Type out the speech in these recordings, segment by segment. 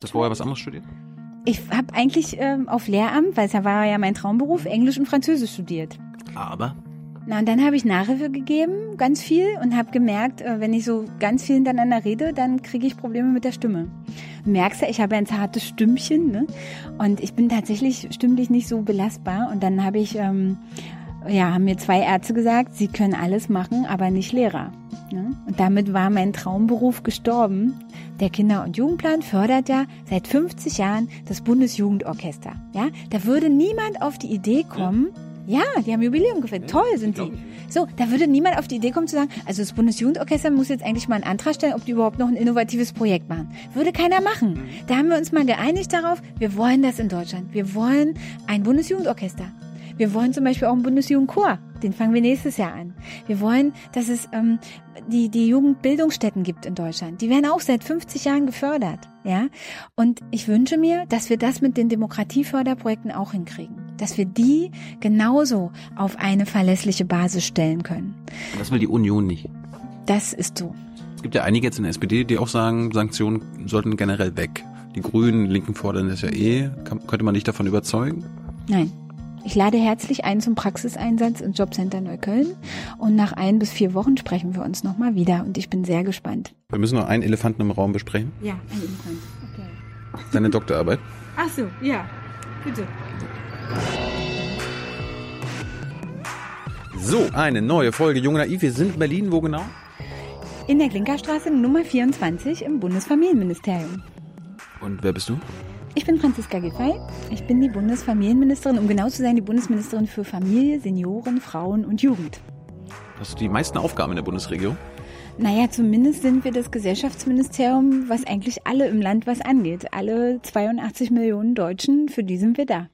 Das vorher was anderes studiert? Ich habe eigentlich ähm, auf Lehramt, weil es ja war ja mein Traumberuf, Englisch und Französisch studiert. Aber? Na, und dann habe ich Nachhilfe gegeben, ganz viel, und habe gemerkt, äh, wenn ich so ganz viel hintereinander rede, dann kriege ich Probleme mit der Stimme. Du merkst ja, ich habe ein zartes Stimmchen, ne? Und ich bin tatsächlich stimmlich nicht so belastbar. Und dann habe ich, ähm, ja, haben mir zwei Ärzte gesagt, sie können alles machen, aber nicht Lehrer. Ne? Und damit war mein Traumberuf gestorben. Der Kinder- und Jugendplan fördert ja seit 50 Jahren das Bundesjugendorchester. Ja, da würde niemand auf die Idee kommen, ja, die haben Jubiläum gefeiert. Toll sind die. So, da würde niemand auf die Idee kommen zu sagen, also das Bundesjugendorchester muss jetzt eigentlich mal einen Antrag stellen, ob die überhaupt noch ein innovatives Projekt machen. Würde keiner machen. Da haben wir uns mal geeinigt darauf, wir wollen das in Deutschland. Wir wollen ein Bundesjugendorchester. Wir wollen zum Beispiel auch einen Bundesjugendchor. Den fangen wir nächstes Jahr an. Wir wollen, dass es ähm, die, die Jugendbildungsstätten gibt in Deutschland. Die werden auch seit 50 Jahren gefördert. Ja? Und ich wünsche mir, dass wir das mit den Demokratieförderprojekten auch hinkriegen. Dass wir die genauso auf eine verlässliche Basis stellen können. Das will die Union nicht. Das ist so. Es gibt ja einige jetzt in der SPD, die auch sagen, Sanktionen sollten generell weg. Die Grünen, Linken fordern das ja eh. Kann, könnte man nicht davon überzeugen? Nein. Ich lade herzlich ein zum Praxiseinsatz im Jobcenter Neukölln und nach ein bis vier Wochen sprechen wir uns nochmal wieder und ich bin sehr gespannt. Wir müssen noch einen Elefanten im Raum besprechen. Ja, ein Elefant. Okay. Deine Doktorarbeit. Ach so, ja, bitte. So, eine neue Folge Junge Naiv. Wir sind in Berlin, wo genau? In der Klinkerstraße Nummer 24 im Bundesfamilienministerium. Und wer bist du? Ich bin Franziska Giffey. Ich bin die Bundesfamilienministerin, um genau zu sein, die Bundesministerin für Familie, Senioren, Frauen und Jugend. Hast du die meisten Aufgaben in der Bundesregierung? Naja, zumindest sind wir das Gesellschaftsministerium, was eigentlich alle im Land was angeht. Alle 82 Millionen Deutschen, für die sind wir da.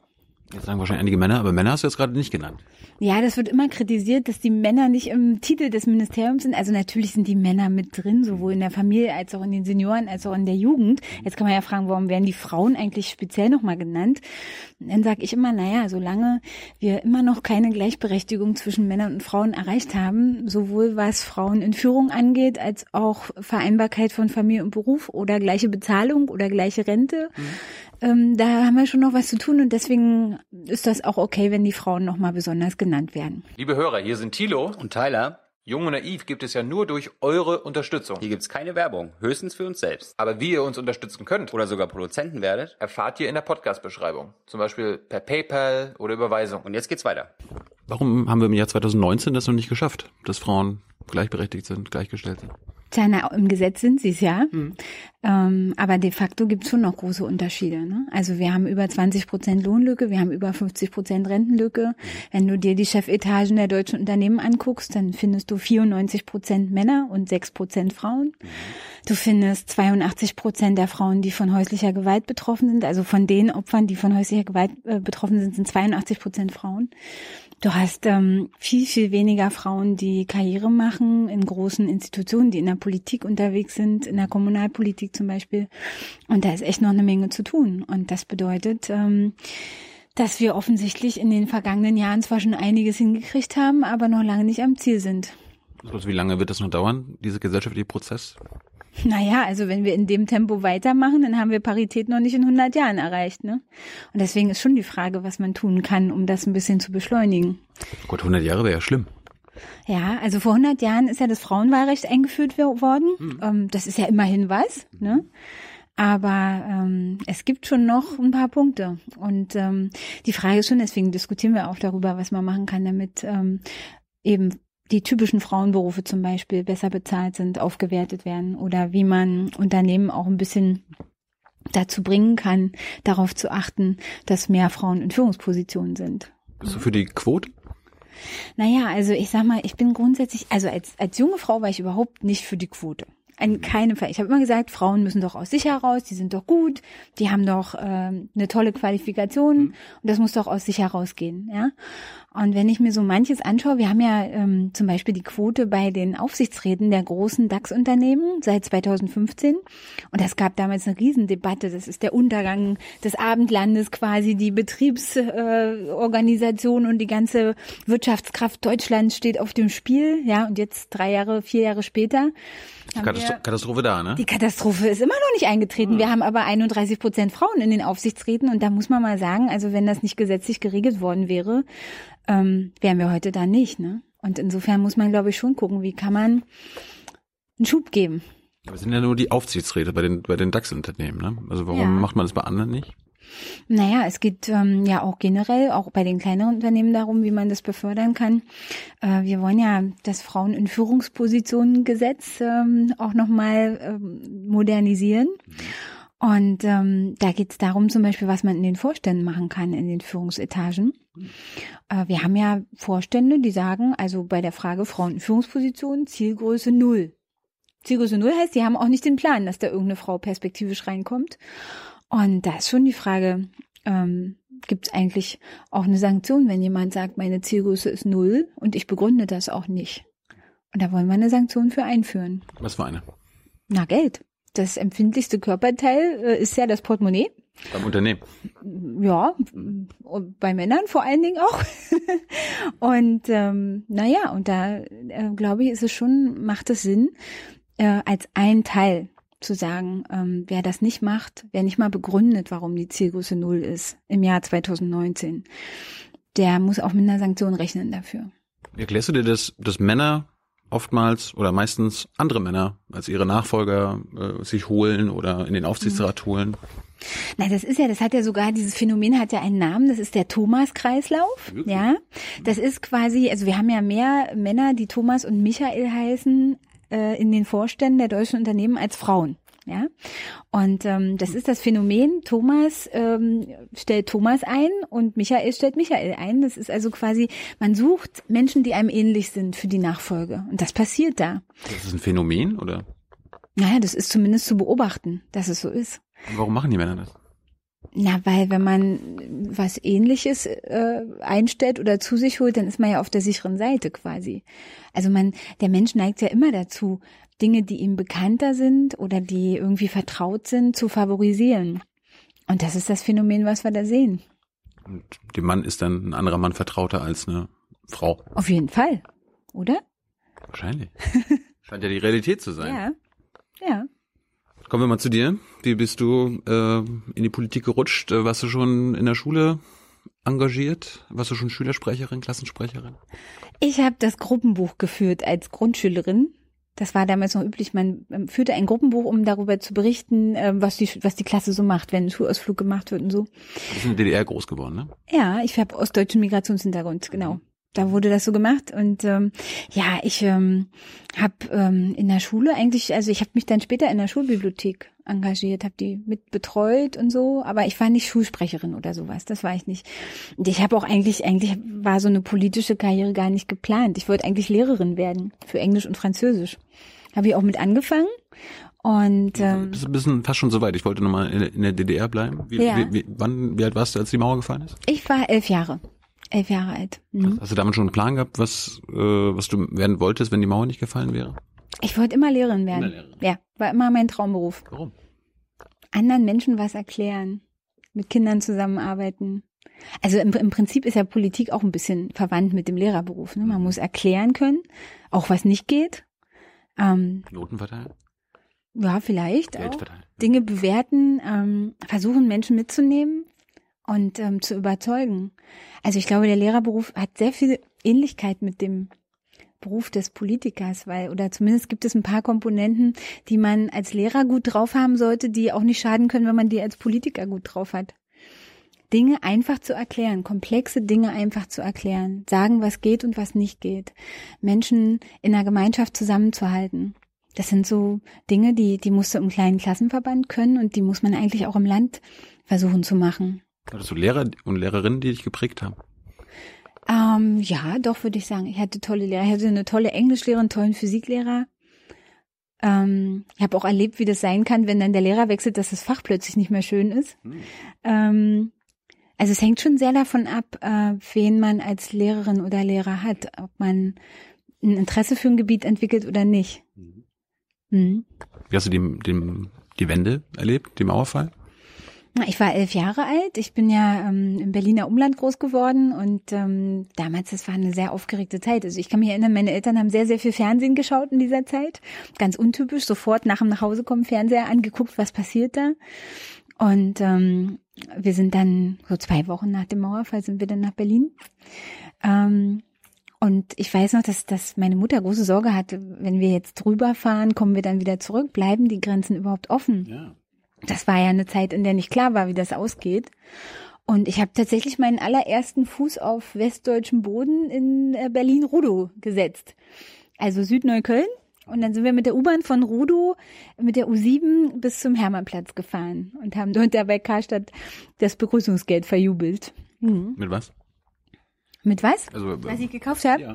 Jetzt sagen wahrscheinlich einige Männer, aber Männer hast du jetzt gerade nicht genannt. Ja, das wird immer kritisiert, dass die Männer nicht im Titel des Ministeriums sind. Also natürlich sind die Männer mit drin, sowohl in der Familie als auch in den Senioren, als auch in der Jugend. Jetzt kann man ja fragen, warum werden die Frauen eigentlich speziell nochmal genannt? Dann sage ich immer, naja, solange wir immer noch keine Gleichberechtigung zwischen Männern und Frauen erreicht haben, sowohl was Frauen in Führung angeht, als auch Vereinbarkeit von Familie und Beruf oder gleiche Bezahlung oder gleiche Rente, mhm ähm, da haben wir schon noch was zu tun und deswegen ist das auch okay, wenn die Frauen nochmal besonders genannt werden. Liebe Hörer, hier sind Thilo und Tyler. Jung und Naiv gibt es ja nur durch eure Unterstützung. Hier gibt's keine Werbung, höchstens für uns selbst. Aber wie ihr uns unterstützen könnt oder sogar Produzenten werdet, erfahrt ihr in der Podcast-Beschreibung. Zum Beispiel per PayPal oder Überweisung. Und jetzt geht's weiter. Warum haben wir im Jahr 2019 das noch nicht geschafft, dass Frauen gleichberechtigt sind, gleichgestellt sind? Tja, na, im Gesetz sind sie es ja. Mhm. Ähm, aber de facto gibt es schon noch große Unterschiede. Ne? Also wir haben über 20 Prozent Lohnlücke, wir haben über 50 Prozent Rentenlücke. Mhm. Wenn du dir die Chefetagen der deutschen Unternehmen anguckst, dann findest du 94 Prozent Männer und 6 Prozent Frauen. Mhm. Du findest 82 Prozent der Frauen, die von häuslicher Gewalt betroffen sind. Also von den Opfern, die von häuslicher Gewalt äh, betroffen sind, sind 82 Prozent Frauen. Du hast ähm, viel, viel weniger Frauen, die Karriere machen in großen Institutionen, die in der Politik unterwegs sind, in der Kommunalpolitik zum Beispiel. Und da ist echt noch eine Menge zu tun. Und das bedeutet, ähm, dass wir offensichtlich in den vergangenen Jahren zwar schon einiges hingekriegt haben, aber noch lange nicht am Ziel sind. Wie lange wird das noch dauern, dieser gesellschaftliche Prozess? Naja, also wenn wir in dem Tempo weitermachen, dann haben wir Parität noch nicht in 100 Jahren erreicht. Ne? Und deswegen ist schon die Frage, was man tun kann, um das ein bisschen zu beschleunigen. Gott, 100 Jahre wäre ja schlimm. Ja, also vor 100 Jahren ist ja das Frauenwahlrecht eingeführt worden. Mhm. Das ist ja immerhin was. Ne? Aber ähm, es gibt schon noch ein paar Punkte. Und ähm, die Frage ist schon, deswegen diskutieren wir auch darüber, was man machen kann, damit ähm, eben die typischen Frauenberufe zum Beispiel besser bezahlt sind, aufgewertet werden oder wie man Unternehmen auch ein bisschen dazu bringen kann, darauf zu achten, dass mehr Frauen in Führungspositionen sind. Bist du für die Quote? Naja, also ich sag mal, ich bin grundsätzlich, also als, als junge Frau war ich überhaupt nicht für die Quote. In keinem Fall. Ich habe immer gesagt, Frauen müssen doch aus sich heraus, die sind doch gut, die haben doch äh, eine tolle Qualifikation mhm. und das muss doch aus sich herausgehen, ja. Und wenn ich mir so manches anschaue, wir haben ja ähm, zum Beispiel die Quote bei den Aufsichtsräten der großen DAX-Unternehmen seit 2015. Und es gab damals eine Riesendebatte. Das ist der Untergang des Abendlandes quasi. Die Betriebsorganisation äh, und die ganze Wirtschaftskraft Deutschlands steht auf dem Spiel. Ja, und jetzt drei Jahre, vier Jahre später. Katastro Katastrophe da, ne? Die Katastrophe ist immer noch nicht eingetreten. Wir haben aber 31 Prozent Frauen in den Aufsichtsräten und da muss man mal sagen, also wenn das nicht gesetzlich geregelt worden wäre, ähm, wären wir heute da nicht. Ne? Und insofern muss man, glaube ich, schon gucken, wie kann man einen Schub geben. Aber es sind ja nur die Aufsichtsräte bei den, bei den DAX-Unternehmen. Ne? Also warum Ja. macht man das bei anderen nicht? Naja, es geht ähm, ja auch generell, auch bei den kleineren Unternehmen darum, wie man das befördern kann. Äh, wir wollen ja das Frauen in Führungspositionen Gesetz ähm, auch nochmal ähm, modernisieren. Und ähm, da geht es darum zum Beispiel, was man in den Vorständen machen kann, in den Führungsetagen. Äh, wir haben ja Vorstände, die sagen, also bei der Frage Frauen in Führungspositionen, Zielgröße null. Zielgröße null heißt, die haben auch nicht den Plan, dass da irgendeine Frau perspektivisch reinkommt. Und da ist schon die Frage, ähm, gibt es eigentlich auch eine Sanktion, wenn jemand sagt, meine Zielgröße ist null und ich begründe das auch nicht. Und da wollen wir eine Sanktion für einführen. Was für eine? Na, Geld. Das empfindlichste Körperteil äh, ist ja das Portemonnaie. Beim Unternehmen. Ja, bei Männern vor allen Dingen auch. und ähm, naja, und da äh, glaube ich, ist es schon, macht es Sinn, äh, als ein Teil zu sagen, ähm, wer das nicht macht, wer nicht mal begründet, warum die Zielgröße null ist im Jahr 2019, der muss auch mit einer Sanktion rechnen dafür. Erklärst du dir das, dass Männer oftmals oder meistens andere Männer als ihre Nachfolger äh, sich holen oder in den Aufsichtsrat holen? Na, das ist ja, das hat ja sogar, dieses Phänomen hat ja einen Namen, das ist der Thomas-Kreislauf. Ja. Das ist quasi, also wir haben ja mehr Männer, die Thomas und Michael heißen, äh, in den Vorständen der deutschen Unternehmen als Frauen. Ja, und ähm, das ist das Phänomen, Thomas ähm, stellt Thomas ein und Michael stellt Michael ein. Das ist also quasi, man sucht Menschen, die einem ähnlich sind für die Nachfolge. Und das passiert da. Das ist ein Phänomen oder Naja, das ist zumindest zu beobachten, dass es so ist. warum machen die Männer das? Na, weil wenn man was ähnliches äh, einstellt oder zu sich holt, dann ist man ja auf der sicheren Seite quasi. Also man, der Mensch neigt ja immer dazu, Dinge, die ihm bekannter sind oder die irgendwie vertraut sind, zu favorisieren. Und das ist das Phänomen, was wir da sehen. Und dem Mann ist dann ein anderer Mann vertrauter als eine Frau. Auf jeden Fall, oder? Wahrscheinlich. Scheint ja die Realität zu sein. Ja. Ja. Kommen wir mal zu dir. Wie bist du äh, in die Politik gerutscht? Äh, warst du schon in der Schule engagiert? Warst du schon Schülersprecherin, Klassensprecherin? Ich habe das Gruppenbuch geführt als Grundschülerin. Das war damals noch üblich. Man ähm, führte ein Gruppenbuch, um darüber zu berichten, ähm, was die, was die Klasse so macht, wenn ein Schulausflug gemacht wird und so. Du bist in der DDR groß geworden, ne? Ja, ich habe ostdeutschen Migrationshintergrund, genau. Da wurde das so gemacht und ähm, ja, ich ähm, habe ähm, in der Schule eigentlich, also ich habe mich dann später in der Schulbibliothek engagiert, habe die mit betreut und so, aber ich war nicht Schulsprecherin oder sowas, das war ich nicht. Und ich habe auch eigentlich, eigentlich war so eine politische Karriere gar nicht geplant. Ich wollte eigentlich Lehrerin werden für Englisch und Französisch. Habe ich auch mit angefangen und ähm, Bist du bist fast schon soweit. Ich wollte nochmal in, der- in der DDR bleiben. Wie, Ja. wie, wie, wann, wie alt warst du, als die Mauer gefallen ist? ich war elf Jahre, elf Jahre alt. Mhm. Hast du damals schon einen Plan gehabt, was, äh, was du werden wolltest, wenn die Mauer nicht gefallen wäre? Ich wollte immer Lehrerin werden. Immer Lehrerin. Ja, war immer mein Traumberuf. Warum? anderen Menschen was erklären, mit Kindern zusammenarbeiten. Also im, im Prinzip ist ja Politik auch ein bisschen verwandt mit dem Lehrerberuf. Ne? Man muss erklären können, auch was nicht geht. Ähm, Noten verteilen? ja, vielleicht Geld auch. verteilen? Dinge bewerten, ähm, versuchen Menschen mitzunehmen und ähm, zu überzeugen. Also ich glaube, der Lehrerberuf hat sehr viel Ähnlichkeit mit dem Beruf des Politikers, weil, oder zumindest gibt es ein paar Komponenten, die man als Lehrer gut drauf haben sollte, die auch nicht schaden können, wenn man die als Politiker gut drauf hat. Dinge einfach zu erklären, komplexe Dinge einfach zu erklären, sagen, was geht und was nicht geht, Menschen in einer Gemeinschaft zusammenzuhalten. Das sind so Dinge, die, die musst du im kleinen Klassenverband können und die muss man eigentlich auch im Land versuchen zu machen. Du Lehrer und Lehrerinnen, die dich geprägt haben? Ähm, ja, doch, würde ich sagen. Ich hatte tolle Lehrer. Ich hatte eine tolle Englischlehrerin, einen tollen Physiklehrer. Ähm, ich habe auch erlebt, wie das sein kann, wenn dann der Lehrer wechselt, dass das Fach plötzlich nicht mehr schön ist. Ähm, Also es hängt schon sehr davon ab, äh, wen man als Lehrerin oder Lehrer hat, ob man ein Interesse für ein Gebiet entwickelt oder nicht. Mhm. Wie hast du die, die, die Wende erlebt, den Mauerfall? Ich war elf Jahre alt. Ich bin ja ähm, im Berliner Umland groß geworden und ähm, damals, das war eine sehr aufgeregte Zeit. Also ich kann mich erinnern, meine Eltern haben sehr, sehr viel Fernsehen geschaut in dieser Zeit. Ganz untypisch, sofort nach dem Nachhausekommen Fernseher angeguckt, was passiert da. Und ähm, wir sind dann, so zwei Wochen nach dem Mauerfall, sind wir dann nach Berlin. Ähm, und ich weiß noch, dass, dass meine Mutter große Sorge hatte, wenn wir jetzt drüber fahren, kommen wir dann wieder zurück, bleiben die Grenzen überhaupt offen? Ja. Das war ja eine Zeit, in der nicht klar war, wie das ausgeht. Und ich habe tatsächlich meinen allerersten Fuß auf westdeutschem Boden in äh, Berlin-Rudow gesetzt. Also Südneukölln. Und dann sind wir mit der U-Bahn von Rudow mit der U7 bis zum Hermannplatz gefahren und haben dort dabei Karstadt das Begrüßungsgeld verjubelt. Mhm. Mit was? Mit was? Also, Was ich gekauft habe? ja.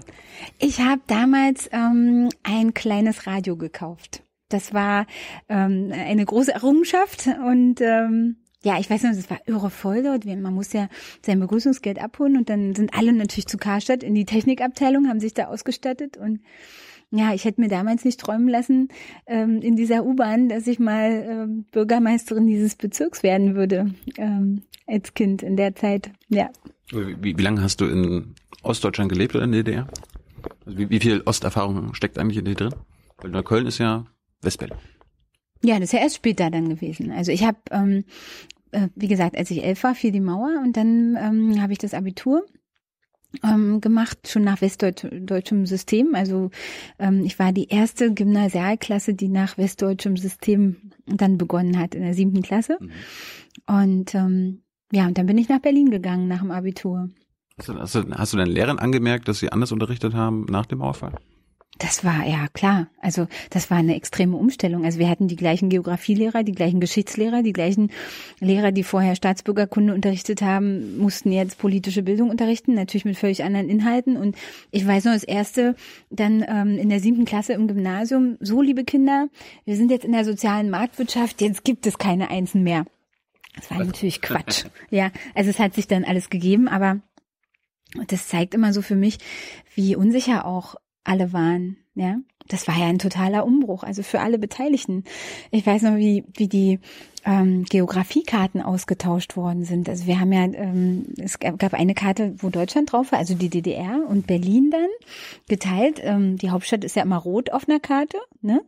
Ich habe damals ähm, ein kleines Radio gekauft. Das war ähm, eine große Errungenschaft und ähm, ja, ich weiß noch, das war irre voll dort. Man muss ja sein Begrüßungsgeld abholen und dann sind alle natürlich zu Karstadt in die Technikabteilung, haben sich da ausgestattet und ja, ich hätte mir damals nicht träumen lassen ähm, in dieser U-Bahn, dass ich mal ähm, Bürgermeisterin dieses Bezirks werden würde ähm, als Kind in der Zeit. Ja, Wie, wie lange hast du in Ostdeutschland gelebt oder in der DDR? Also wie, wie viel Osterfahrung steckt eigentlich in dir drin? Weil Neukölln ist ja Westberlin. Ja, das ist ja erst später dann gewesen. Also ich habe, ähm, äh, wie gesagt, als ich elf war, fiel die Mauer und dann ähm, habe ich das Abitur ähm, gemacht, schon nach westdeutschem System. Also ähm, ich war die erste Gymnasialklasse, die nach westdeutschem System dann begonnen hat, in der siebten Klasse. Mhm. Und ähm, ja, und dann bin ich nach Berlin gegangen nach dem Abitur. Hast du, hast, du, hast du deinen Lehrern angemerkt, dass sie anders unterrichtet haben nach dem Mauerfall? Das war, ja klar. Also das war eine extreme Umstellung. Also wir hatten die gleichen Geografielehrer, die gleichen Geschichtslehrer, die gleichen Lehrer, die vorher Staatsbürgerkunde unterrichtet haben, mussten jetzt politische Bildung unterrichten, natürlich mit völlig anderen Inhalten. Und ich weiß noch, das erste dann ähm, in der siebten Klasse im Gymnasium, so liebe Kinder, wir sind jetzt in der sozialen Marktwirtschaft, jetzt gibt es keine Einsen mehr. Das war natürlich Quatsch. Ja, also es hat sich dann alles gegeben, aber das zeigt immer so für mich, wie unsicher auch alle waren, ja. Das war ja ein totaler Umbruch, also für alle Beteiligten. Ich weiß noch, wie, wie die ähm, Geografiekarten ausgetauscht worden sind. Also wir haben ja, ähm, es gab eine Karte, wo Deutschland drauf war, also die DDR und Berlin dann geteilt. Ähm, die Hauptstadt ist ja immer rot auf einer Karte, ne?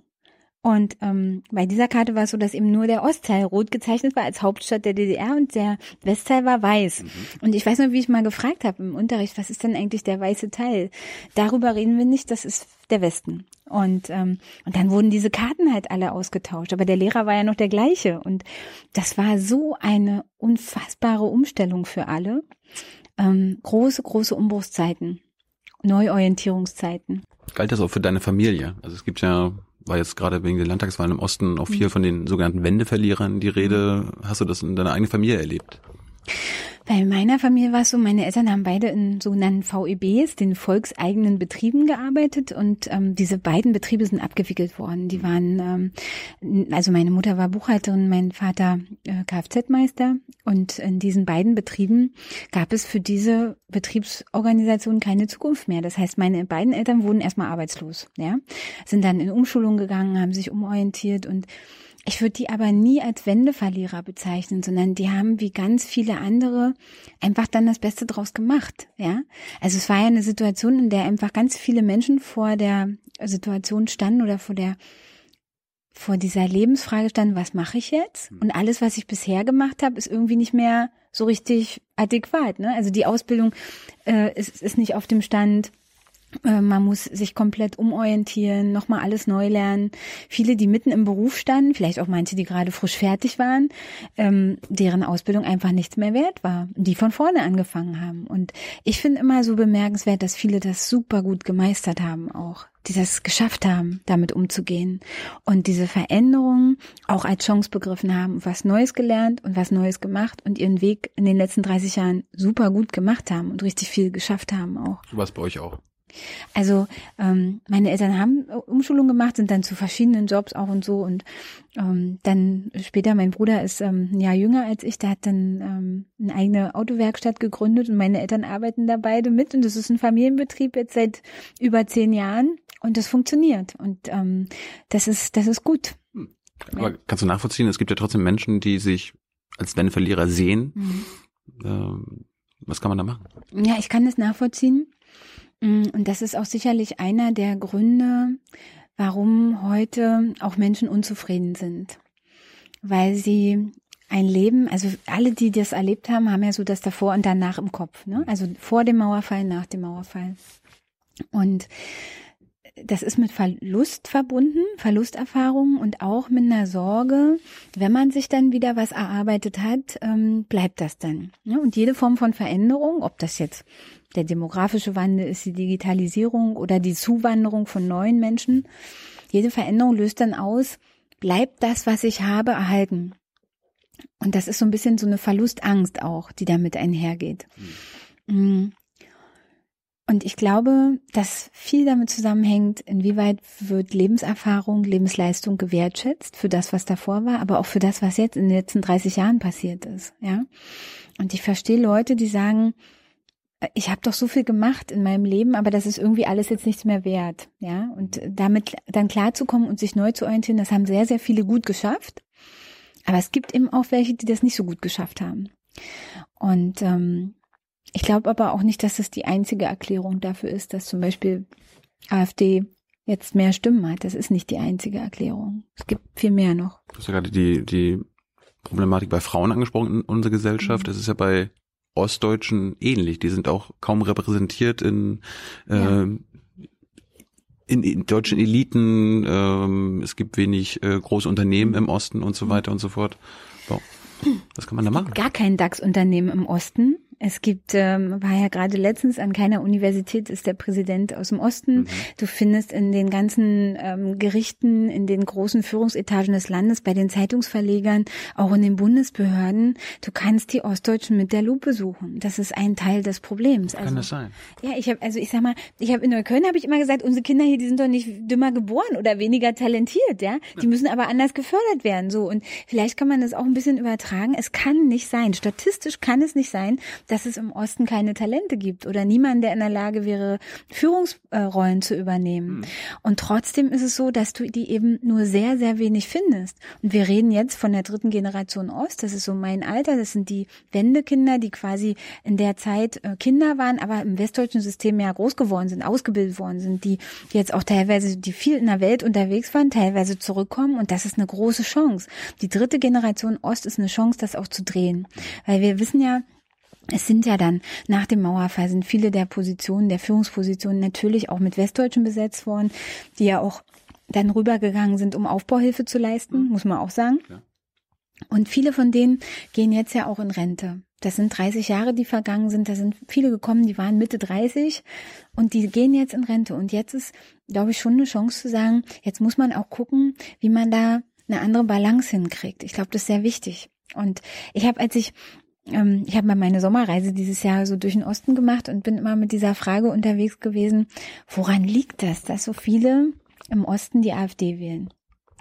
Und ähm, bei dieser Karte war es so, dass eben nur der Ostteil rot gezeichnet war als Hauptstadt der DDR und der Westteil war weiß. Und ich weiß noch, wie ich mal gefragt habe im Unterricht, was ist denn eigentlich der weiße Teil? Darüber reden wir nicht, das ist der Westen. Und, ähm, und dann wurden diese Karten halt alle ausgetauscht. Aber der Lehrer war ja noch der gleiche. Und das war so eine unfassbare Umstellung für alle. Ähm, große, große Umbruchszeiten. Neuorientierungszeiten. Galt das auch für deine Familie? Also es gibt ja, war jetzt gerade wegen der Landtagswahlen im Osten auch viel von den sogenannten Wendeverlierern die Rede. Hast du das in deiner eigenen Familie erlebt? Bei meiner Familie war es so, meine Eltern haben beide in sogenannten VEBs, den volkseigenen Betrieben gearbeitet und ähm, diese beiden Betriebe sind abgewickelt worden. Die waren, ähm, also meine Mutter war Buchhalterin, mein Vater äh, Kfz-Meister und in diesen beiden Betrieben gab es für diese Betriebsorganisation keine Zukunft mehr. Das heißt, meine beiden Eltern wurden erstmal arbeitslos, ja, sind dann in Umschulung gegangen, haben sich umorientiert und ich würde die aber nie als Wendeverlierer bezeichnen, sondern die haben wie ganz viele andere einfach dann das Beste draus gemacht, ja. Also es war ja eine Situation, in der einfach ganz viele Menschen vor der Situation standen oder vor der vor dieser Lebensfrage standen, was mache ich jetzt? Und alles, was ich bisher gemacht habe, ist irgendwie nicht mehr so richtig adäquat. Ne? Also die Ausbildung äh, ist, ist nicht auf dem Stand, man muss sich komplett umorientieren, nochmal alles neu lernen. Viele, die mitten im Beruf standen, vielleicht auch manche, die gerade frisch fertig waren, ähm, deren Ausbildung einfach nichts mehr wert war, die von vorne angefangen haben. Und ich finde immer so bemerkenswert, dass viele das super gut gemeistert haben auch, die das geschafft haben, damit umzugehen und diese Veränderungen auch als Chance begriffen haben, was Neues gelernt und was Neues gemacht und ihren Weg in den letzten 30 Jahren super gut gemacht haben und richtig viel geschafft haben auch. So war es bei euch auch. Also ähm, meine Eltern haben Umschulung gemacht, sind dann zu verschiedenen Jobs auch und so und ähm, dann später, mein Bruder ist ähm, ein Jahr jünger als ich, der hat dann ähm, eine eigene Autowerkstatt gegründet und meine Eltern arbeiten da beide mit und das ist ein Familienbetrieb jetzt seit über zehn Jahren und das funktioniert und ähm, das ist das ist gut. Aber kannst du nachvollziehen, es gibt ja trotzdem Menschen, die sich als wenn Verlierer sehen. Mhm. Ähm, was kann man da machen? Ja, ich kann das nachvollziehen. Mm, Und das ist auch sicherlich einer der Gründe, warum heute auch Menschen unzufrieden sind. Weil sie ein Leben, also alle, die das erlebt haben, haben ja so das davor und danach im Kopf. Ne? Also vor dem Mauerfall, nach dem Mauerfall. Und das ist mit Verlust verbunden, Verlusterfahrungen und auch mit einer Sorge, wenn man sich dann wieder was erarbeitet hat, ähm, bleibt das dann. Ja, und jede Form von Veränderung, ob das jetzt der demografische Wandel ist, die Digitalisierung oder die Zuwanderung von neuen Menschen, jede Veränderung löst dann aus, bleibt das, was ich habe, erhalten. Und das ist so ein bisschen so eine Verlustangst auch, die damit einhergeht. Mhm. Und ich glaube, dass viel damit zusammenhängt, inwieweit wird Lebenserfahrung, Lebensleistung gewertschätzt für das, was davor war, aber auch für das, was jetzt in den letzten 30 Jahren passiert ist. Ja. Und ich verstehe Leute, die sagen, ich habe doch so viel gemacht in meinem Leben, aber das ist irgendwie alles jetzt nichts mehr wert. Ja. Und damit dann klarzukommen und sich neu zu orientieren, das haben sehr, sehr viele gut geschafft. Aber es gibt eben auch welche, die das nicht so gut geschafft haben. Und ähm, ich glaube aber auch nicht, dass das die einzige Erklärung dafür ist, dass zum Beispiel AfD jetzt mehr Stimmen hat. Das ist nicht die einzige Erklärung. Es gibt viel mehr noch. Du hast ja gerade die, die Problematik bei Frauen angesprochen in unserer Gesellschaft. Das ist ja bei Ostdeutschen ähnlich. Die sind auch kaum repräsentiert in, Ja. äh, in, in deutschen Eliten. Ähm, es gibt wenig äh, große Unternehmen im Osten und so weiter und so fort. So. Was kann man da machen? Gar kein DAX-Unternehmen im Osten. Es gibt, ähm, war ja gerade letztens an keiner Universität ist der Präsident aus dem Osten. Du findest in den ganzen ähm, Gerichten, in den großen Führungsetagen des Landes, bei den Zeitungsverlegern, auch in den Bundesbehörden, du kannst die Ostdeutschen mit der Lupe suchen. Das ist ein Teil des Problems. Kann das sein? Ja, ich habe also ich sag mal, ich habe in Neukölln habe ich immer gesagt, unsere Kinder hier, die sind doch nicht dümmer geboren oder weniger talentiert, ja? Die müssen aber anders gefördert werden, so und vielleicht kann man das auch ein bisschen übertragen. Es kann nicht sein, statistisch kann es nicht sein, dass es im Osten keine Talente gibt oder niemand, der in der Lage wäre, Führungsrollen zu übernehmen. Und trotzdem ist es so, dass du die eben nur sehr, sehr wenig findest. Und wir reden jetzt von der dritten Generation Ost. Das ist so mein Alter. Das sind die Wendekinder, die quasi in der Zeit äh, Kinder waren, aber im westdeutschen System ja groß geworden sind, ausgebildet worden sind, die jetzt auch teilweise, die viel in der Welt unterwegs waren, teilweise zurückkommen. Und das ist eine große Chance. Die dritte Generation Ost ist eine Chance, das auch zu drehen. Weil wir wissen ja, es sind ja dann nach dem Mauerfall sind viele der Positionen, der Führungspositionen natürlich auch mit Westdeutschen besetzt worden, die ja auch dann rübergegangen sind, um Aufbauhilfe zu leisten, muss man auch sagen. Und viele von denen gehen jetzt ja auch in Rente. Das sind 30 Jahre, die vergangen sind. Da sind viele gekommen, die waren Mitte 30 und die gehen jetzt in Rente. Und jetzt ist, glaube ich, schon eine Chance zu sagen, jetzt muss man auch gucken, wie man da eine andere Balance hinkriegt. Ich glaube, das ist sehr wichtig. Und ich habe, als ich ähm, ich habe mal meine Sommerreise dieses Jahr so durch den Osten gemacht und bin immer mit dieser Frage unterwegs gewesen, woran liegt das, dass so viele im Osten die AfD wählen?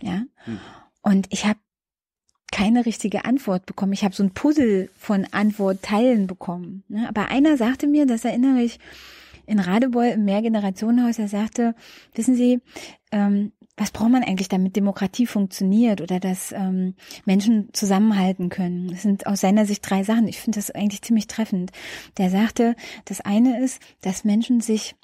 Ja. Und ich habe keine richtige Antwort bekommen. Ich habe so ein Puzzle von Antwortteilen bekommen. Ne? Aber einer sagte mir, das erinnere ich in Radebeul im Mehrgenerationenhaus, er sagte, wissen Sie, ähm, was braucht man eigentlich, damit Demokratie funktioniert oder dass ähm, Menschen zusammenhalten können? Das sind aus seiner Sicht drei Sachen. Ich finde das eigentlich ziemlich treffend. Der sagte, das eine ist, dass Menschen sich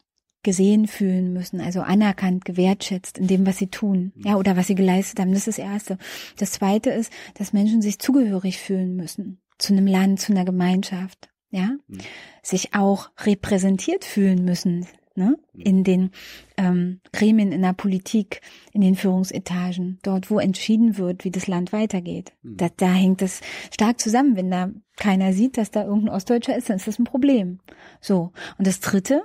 gesehen fühlen müssen, also anerkannt, gewertschätzt in dem, was sie tun, ja, oder was sie geleistet haben. Das ist das Erste. Das Zweite ist, dass Menschen sich zugehörig fühlen müssen zu einem Land, zu einer Gemeinschaft, ja, sich auch repräsentiert fühlen müssen, ne, in den ähm, Gremien, in der Politik, in den Führungsetagen, dort, wo entschieden wird, wie das Land weitergeht. Da, da hängt das stark zusammen. Wenn da keiner sieht, dass da irgendein Ostdeutscher ist, dann ist das ein Problem. So. Und das Dritte,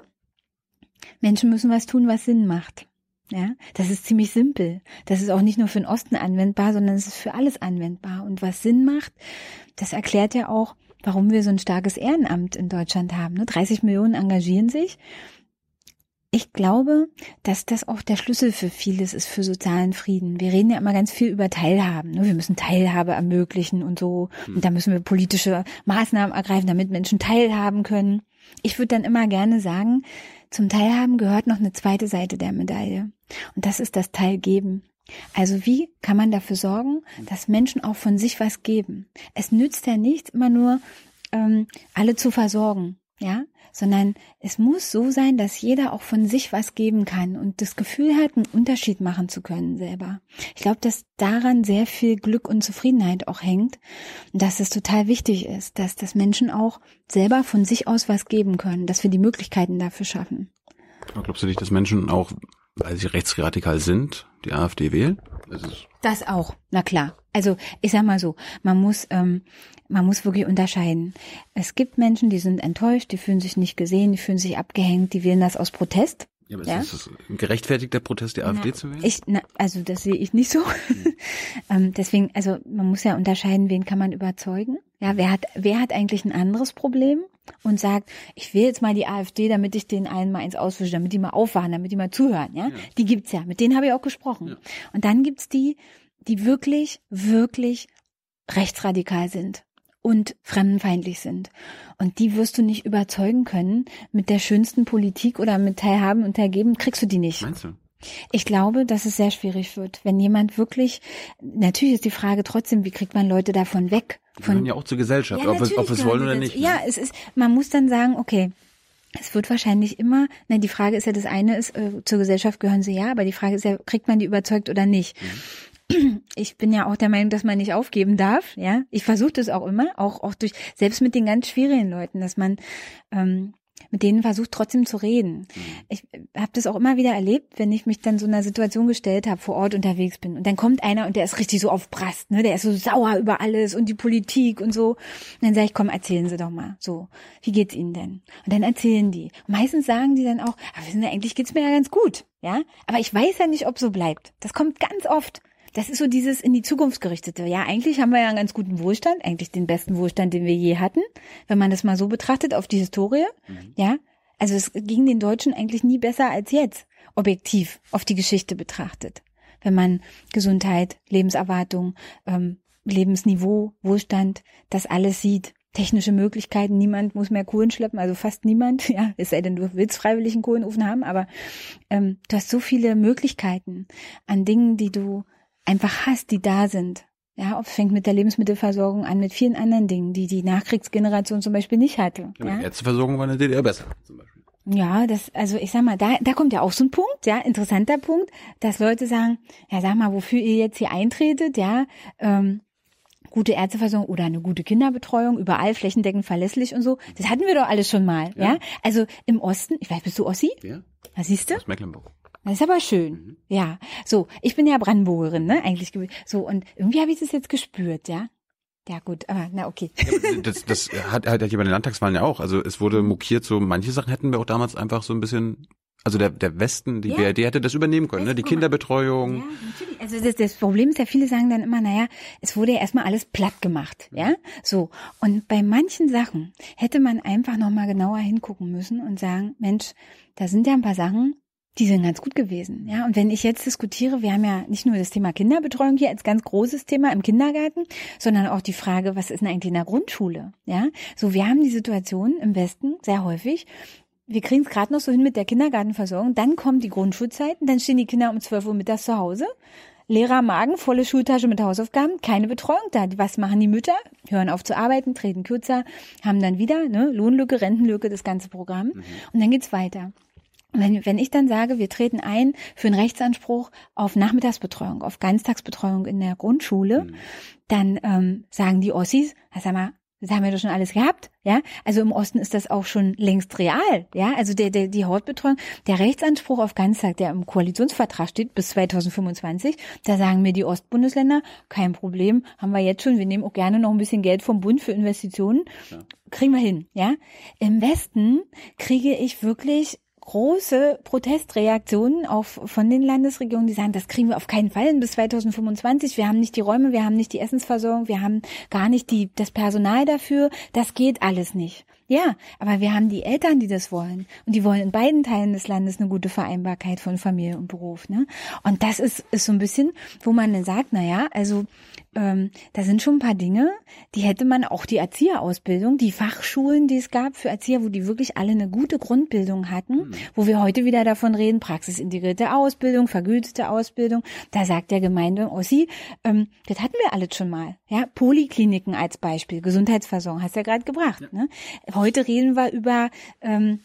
Menschen müssen was tun, was Sinn macht. Ja, das ist ziemlich simpel. Das ist auch nicht nur für den Osten anwendbar, sondern es ist für alles anwendbar. Und was Sinn macht, das erklärt ja auch, warum wir so ein starkes Ehrenamt in Deutschland haben. Ne? 30 Millionen engagieren sich. Ich glaube, dass das auch der Schlüssel für vieles ist, für sozialen Frieden. Wir reden ja immer ganz viel über Teilhaben. Ne? Wir müssen Teilhabe ermöglichen und so. Und da müssen wir politische Maßnahmen ergreifen, damit Menschen teilhaben können. Ich würde dann immer gerne sagen, zum Teilhaben gehört noch eine zweite Seite der Medaille. Und das ist das Teilgeben. Also wie kann man dafür sorgen, dass Menschen auch von sich was geben? Es nützt ja nichts, immer nur ähm, alle zu versorgen, ja, sondern es muss so sein, dass jeder auch von sich was geben kann und das Gefühl hat, einen Unterschied machen zu können selber. Ich glaube, dass daran sehr viel Glück und Zufriedenheit auch hängt und dass es total wichtig ist, dass das Menschen auch selber von sich aus was geben können, dass wir die Möglichkeiten dafür schaffen. Glaubst du nicht, dass Menschen auch, weil sie rechtsradikal sind, die AfD wählen? Das, ist das auch, na klar. Also ich sag mal so, man muss, ähm, man muss wirklich unterscheiden. Es gibt Menschen, die sind enttäuscht, die fühlen sich nicht gesehen, die fühlen sich abgehängt, die wählen das aus Protest. Ja, aber Ja? ist das ein gerechtfertigter Protest, die AfD Na, zu wählen? Ich, na, also das sehe ich nicht so. ähm, deswegen, also man muss ja unterscheiden, wen kann man überzeugen. Ja, wer hat, wer hat eigentlich ein anderes Problem und sagt, ich will jetzt mal die AfD, damit ich den allen mal eins auswische, damit die mal aufwachen, damit die mal zuhören. Ja, die gibt's ja. Mit denen habe ich auch gesprochen. Und dann gibt's die, die wirklich, wirklich rechtsradikal sind und fremdenfeindlich sind. Und die wirst du nicht überzeugen können mit der schönsten Politik oder mit Teilhaben und Teilgeben, kriegst du die nicht. Meinst du? Ich glaube, dass es sehr schwierig wird, wenn jemand wirklich, natürlich ist die Frage trotzdem, wie kriegt man Leute davon weg? Die gehören ja auch zur Gesellschaft, ob, wir, natürlich ob wir es wollen oder nicht. ne? Ja, es ist, man muss dann sagen, okay, es wird wahrscheinlich immer, na, die Frage ist ja, das eine ist, äh, zur Gesellschaft gehören sie ja, aber die Frage ist ja, kriegt man die überzeugt oder nicht? Ich bin ja auch der Meinung, dass man nicht aufgeben darf, ja. Ich versuche das auch immer, auch, auch durch, selbst mit den ganz schwierigen Leuten, dass man, ähm, mit denen versucht trotzdem zu reden. Ich habe das auch immer wieder erlebt, wenn ich mich dann so einer Situation gestellt habe, vor Ort unterwegs bin und dann kommt einer und der ist richtig so auf Brast, ne, der ist so sauer über alles und die Politik und so. Und dann sage ich, komm, erzählen Sie doch mal, so, wie geht's Ihnen denn? Und dann erzählen die. Und meistens sagen die dann auch, aber wissen Sie, eigentlich geht's mir ja ganz gut, ja, aber ich weiß ja nicht, ob so bleibt. Das kommt ganz oft. Das ist so dieses in die Zukunft gerichtete. Ja, eigentlich haben wir ja einen ganz guten Wohlstand, eigentlich den besten Wohlstand, den wir je hatten, wenn man das mal so betrachtet auf die Historie. Ja, also es ging den Deutschen eigentlich nie besser als jetzt, objektiv auf die Geschichte betrachtet. Wenn man Gesundheit, Lebenserwartung, ähm, Lebensniveau, Wohlstand, das alles sieht. Technische Möglichkeiten, niemand muss mehr Kohlen schleppen, also fast niemand, ja, es sei denn, du willst freiwillig einen Kohlenofen haben, aber ähm, du hast so viele Möglichkeiten an Dingen, die du einfach hast, die da sind. Ja, es fängt mit der Lebensmittelversorgung an, mit vielen anderen Dingen, die die Nachkriegsgeneration zum Beispiel nicht hatte. Ja, Ja, Die Ärzteversorgung war in der DDR besser, zum Beispiel. ja das, also ich sag mal, da, da kommt ja auch so ein Punkt, ja, interessanter Punkt, dass Leute sagen, ja, sag mal, wofür ihr jetzt hier eintretet, ja, ähm, gute Ärzteversorgung oder eine gute Kinderbetreuung, überall flächendeckend verlässlich und so. Das hatten wir doch alles schon mal, ja. Ja. Also im Osten, ich weiß, bist du Ossi? Ja? Was siehst du? Aus Mecklenburg. Das ist aber schön. Ja. So, ich bin ja Brandenburgerin, ne? Eigentlich. ge- So, und irgendwie habe ich das jetzt gespürt, ja. Ja, gut, aber na okay. Das, das hat halt hier bei den Landtagswahlen ja auch. Also es wurde mokiert, so manche Sachen hätten wir auch damals einfach so ein bisschen, also der, der Westen, die Ja. BRD hätte das übernehmen können, ne? Die. Kinderbetreuung. Ja, natürlich. Also das, das Problem ist ja, viele sagen dann immer, naja, es wurde ja erstmal alles platt gemacht, ja. So. Und bei manchen Sachen hätte man einfach nochmal genauer hingucken müssen und sagen, Mensch, da sind ja ein paar Sachen, die sind ganz gut gewesen, ja. Und wenn ich jetzt diskutiere, wir haben ja nicht nur das Thema Kinderbetreuung hier als ganz großes Thema im Kindergarten, sondern auch die Frage, was ist denn eigentlich in der Grundschule, ja. So, wir haben die Situation im Westen sehr häufig, wir kriegen es gerade noch so hin mit der Kindergartenversorgung. Dann kommt die Grundschulzeiten, dann stehen die Kinder um 12 Uhr mittags zu Hause. Leerer Magen, volle Schultasche mit Hausaufgaben, keine Betreuung da. Was machen die Mütter? Hören auf zu arbeiten, treten kürzer, haben dann wieder ne, Lohnlücke, Rentenlücke, das ganze Programm. Und dann geht's weiter. Wenn, wenn ich dann sage, wir treten ein für einen Rechtsanspruch auf Nachmittagsbetreuung, auf Ganztagsbetreuung in der Grundschule, dann ähm, sagen die Ossis, "Ah, sag mal, das haben wir doch schon alles gehabt, ja. Also im Osten ist das auch schon längst real, ja. Also der, der, die Hautbetreuung, der Rechtsanspruch auf Ganztag, der im Koalitionsvertrag steht bis 2025, da sagen mir die Ostbundesländer, kein Problem, haben wir jetzt schon, wir nehmen auch gerne noch ein bisschen Geld vom Bund für Investitionen, kriegen wir hin, ja. Im Westen kriege ich wirklich große Protestreaktionen auf, von den Landesregierungen, die sagen, das kriegen wir auf keinen Fall bis 2025. Wir haben nicht die Räume, wir haben nicht die Essensversorgung, wir haben gar nicht die, das Personal dafür. Das geht alles nicht. Ja, aber wir haben die Eltern, die das wollen. Und die wollen in beiden Teilen des Landes eine gute Vereinbarkeit von Familie und Beruf. Ne? Und das ist, ist so ein bisschen, wo man dann sagt, na ja, also ähm, da sind schon ein paar Dinge, die hätte man auch die Erzieherausbildung, die Fachschulen, die es gab für Erzieher, wo die wirklich alle eine gute Grundbildung hatten, mhm. wo wir heute wieder davon reden, praxisintegrierte Ausbildung, vergütete Ausbildung. Da sagt der Gemeinde Ossi, ähm, das hatten wir alles schon mal. Ja, Polikliniken als Beispiel, Gesundheitsversorgung, hast du ja gerade gebracht. Ja. Ne? Heute reden wir über ähm,